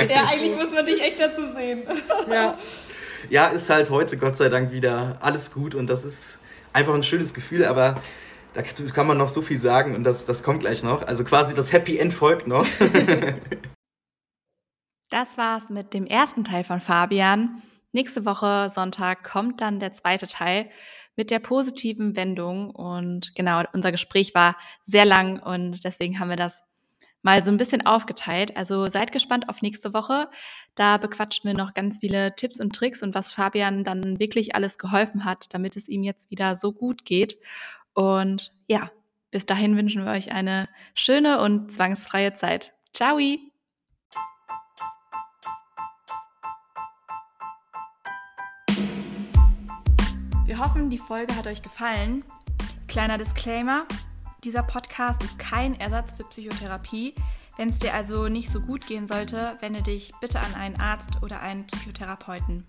ja, eigentlich muss man dich echt dazu sehen. Ja. ja, ist halt heute Gott sei Dank wieder alles gut und das ist einfach ein schönes Gefühl, aber da kann man noch so viel sagen und das, das kommt gleich noch. Also quasi das Happy End folgt noch. <laughs> das war's mit dem ersten Teil von Fabian. Nächste Woche Sonntag kommt dann der zweite Teil mit der positiven Wendung. Und genau, unser Gespräch war sehr lang und deswegen haben wir das mal so ein bisschen aufgeteilt. Also seid gespannt auf nächste Woche. Da bequatschen wir noch ganz viele Tipps und Tricks und was Fabian dann wirklich alles geholfen hat, damit es ihm jetzt wieder so gut geht. Und ja, bis dahin wünschen wir euch eine schöne und zwangsfreie Zeit. Ciao! Wir hoffen, die Folge hat euch gefallen. Kleiner Disclaimer, dieser Podcast ist kein Ersatz für Psychotherapie. Wenn es dir also nicht so gut gehen sollte, wende dich bitte an einen Arzt oder einen Psychotherapeuten.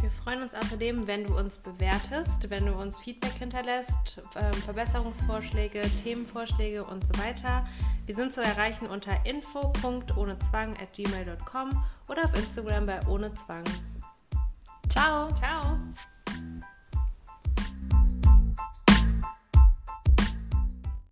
Wir freuen uns außerdem, wenn du uns bewertest, wenn du uns Feedback hinterlässt, ähm, Verbesserungsvorschläge, Themenvorschläge und so weiter. Wir sind zu erreichen unter info.ohnezwang at gmail.com oder auf Instagram bei ohne Zwang. Ciao. Ciao.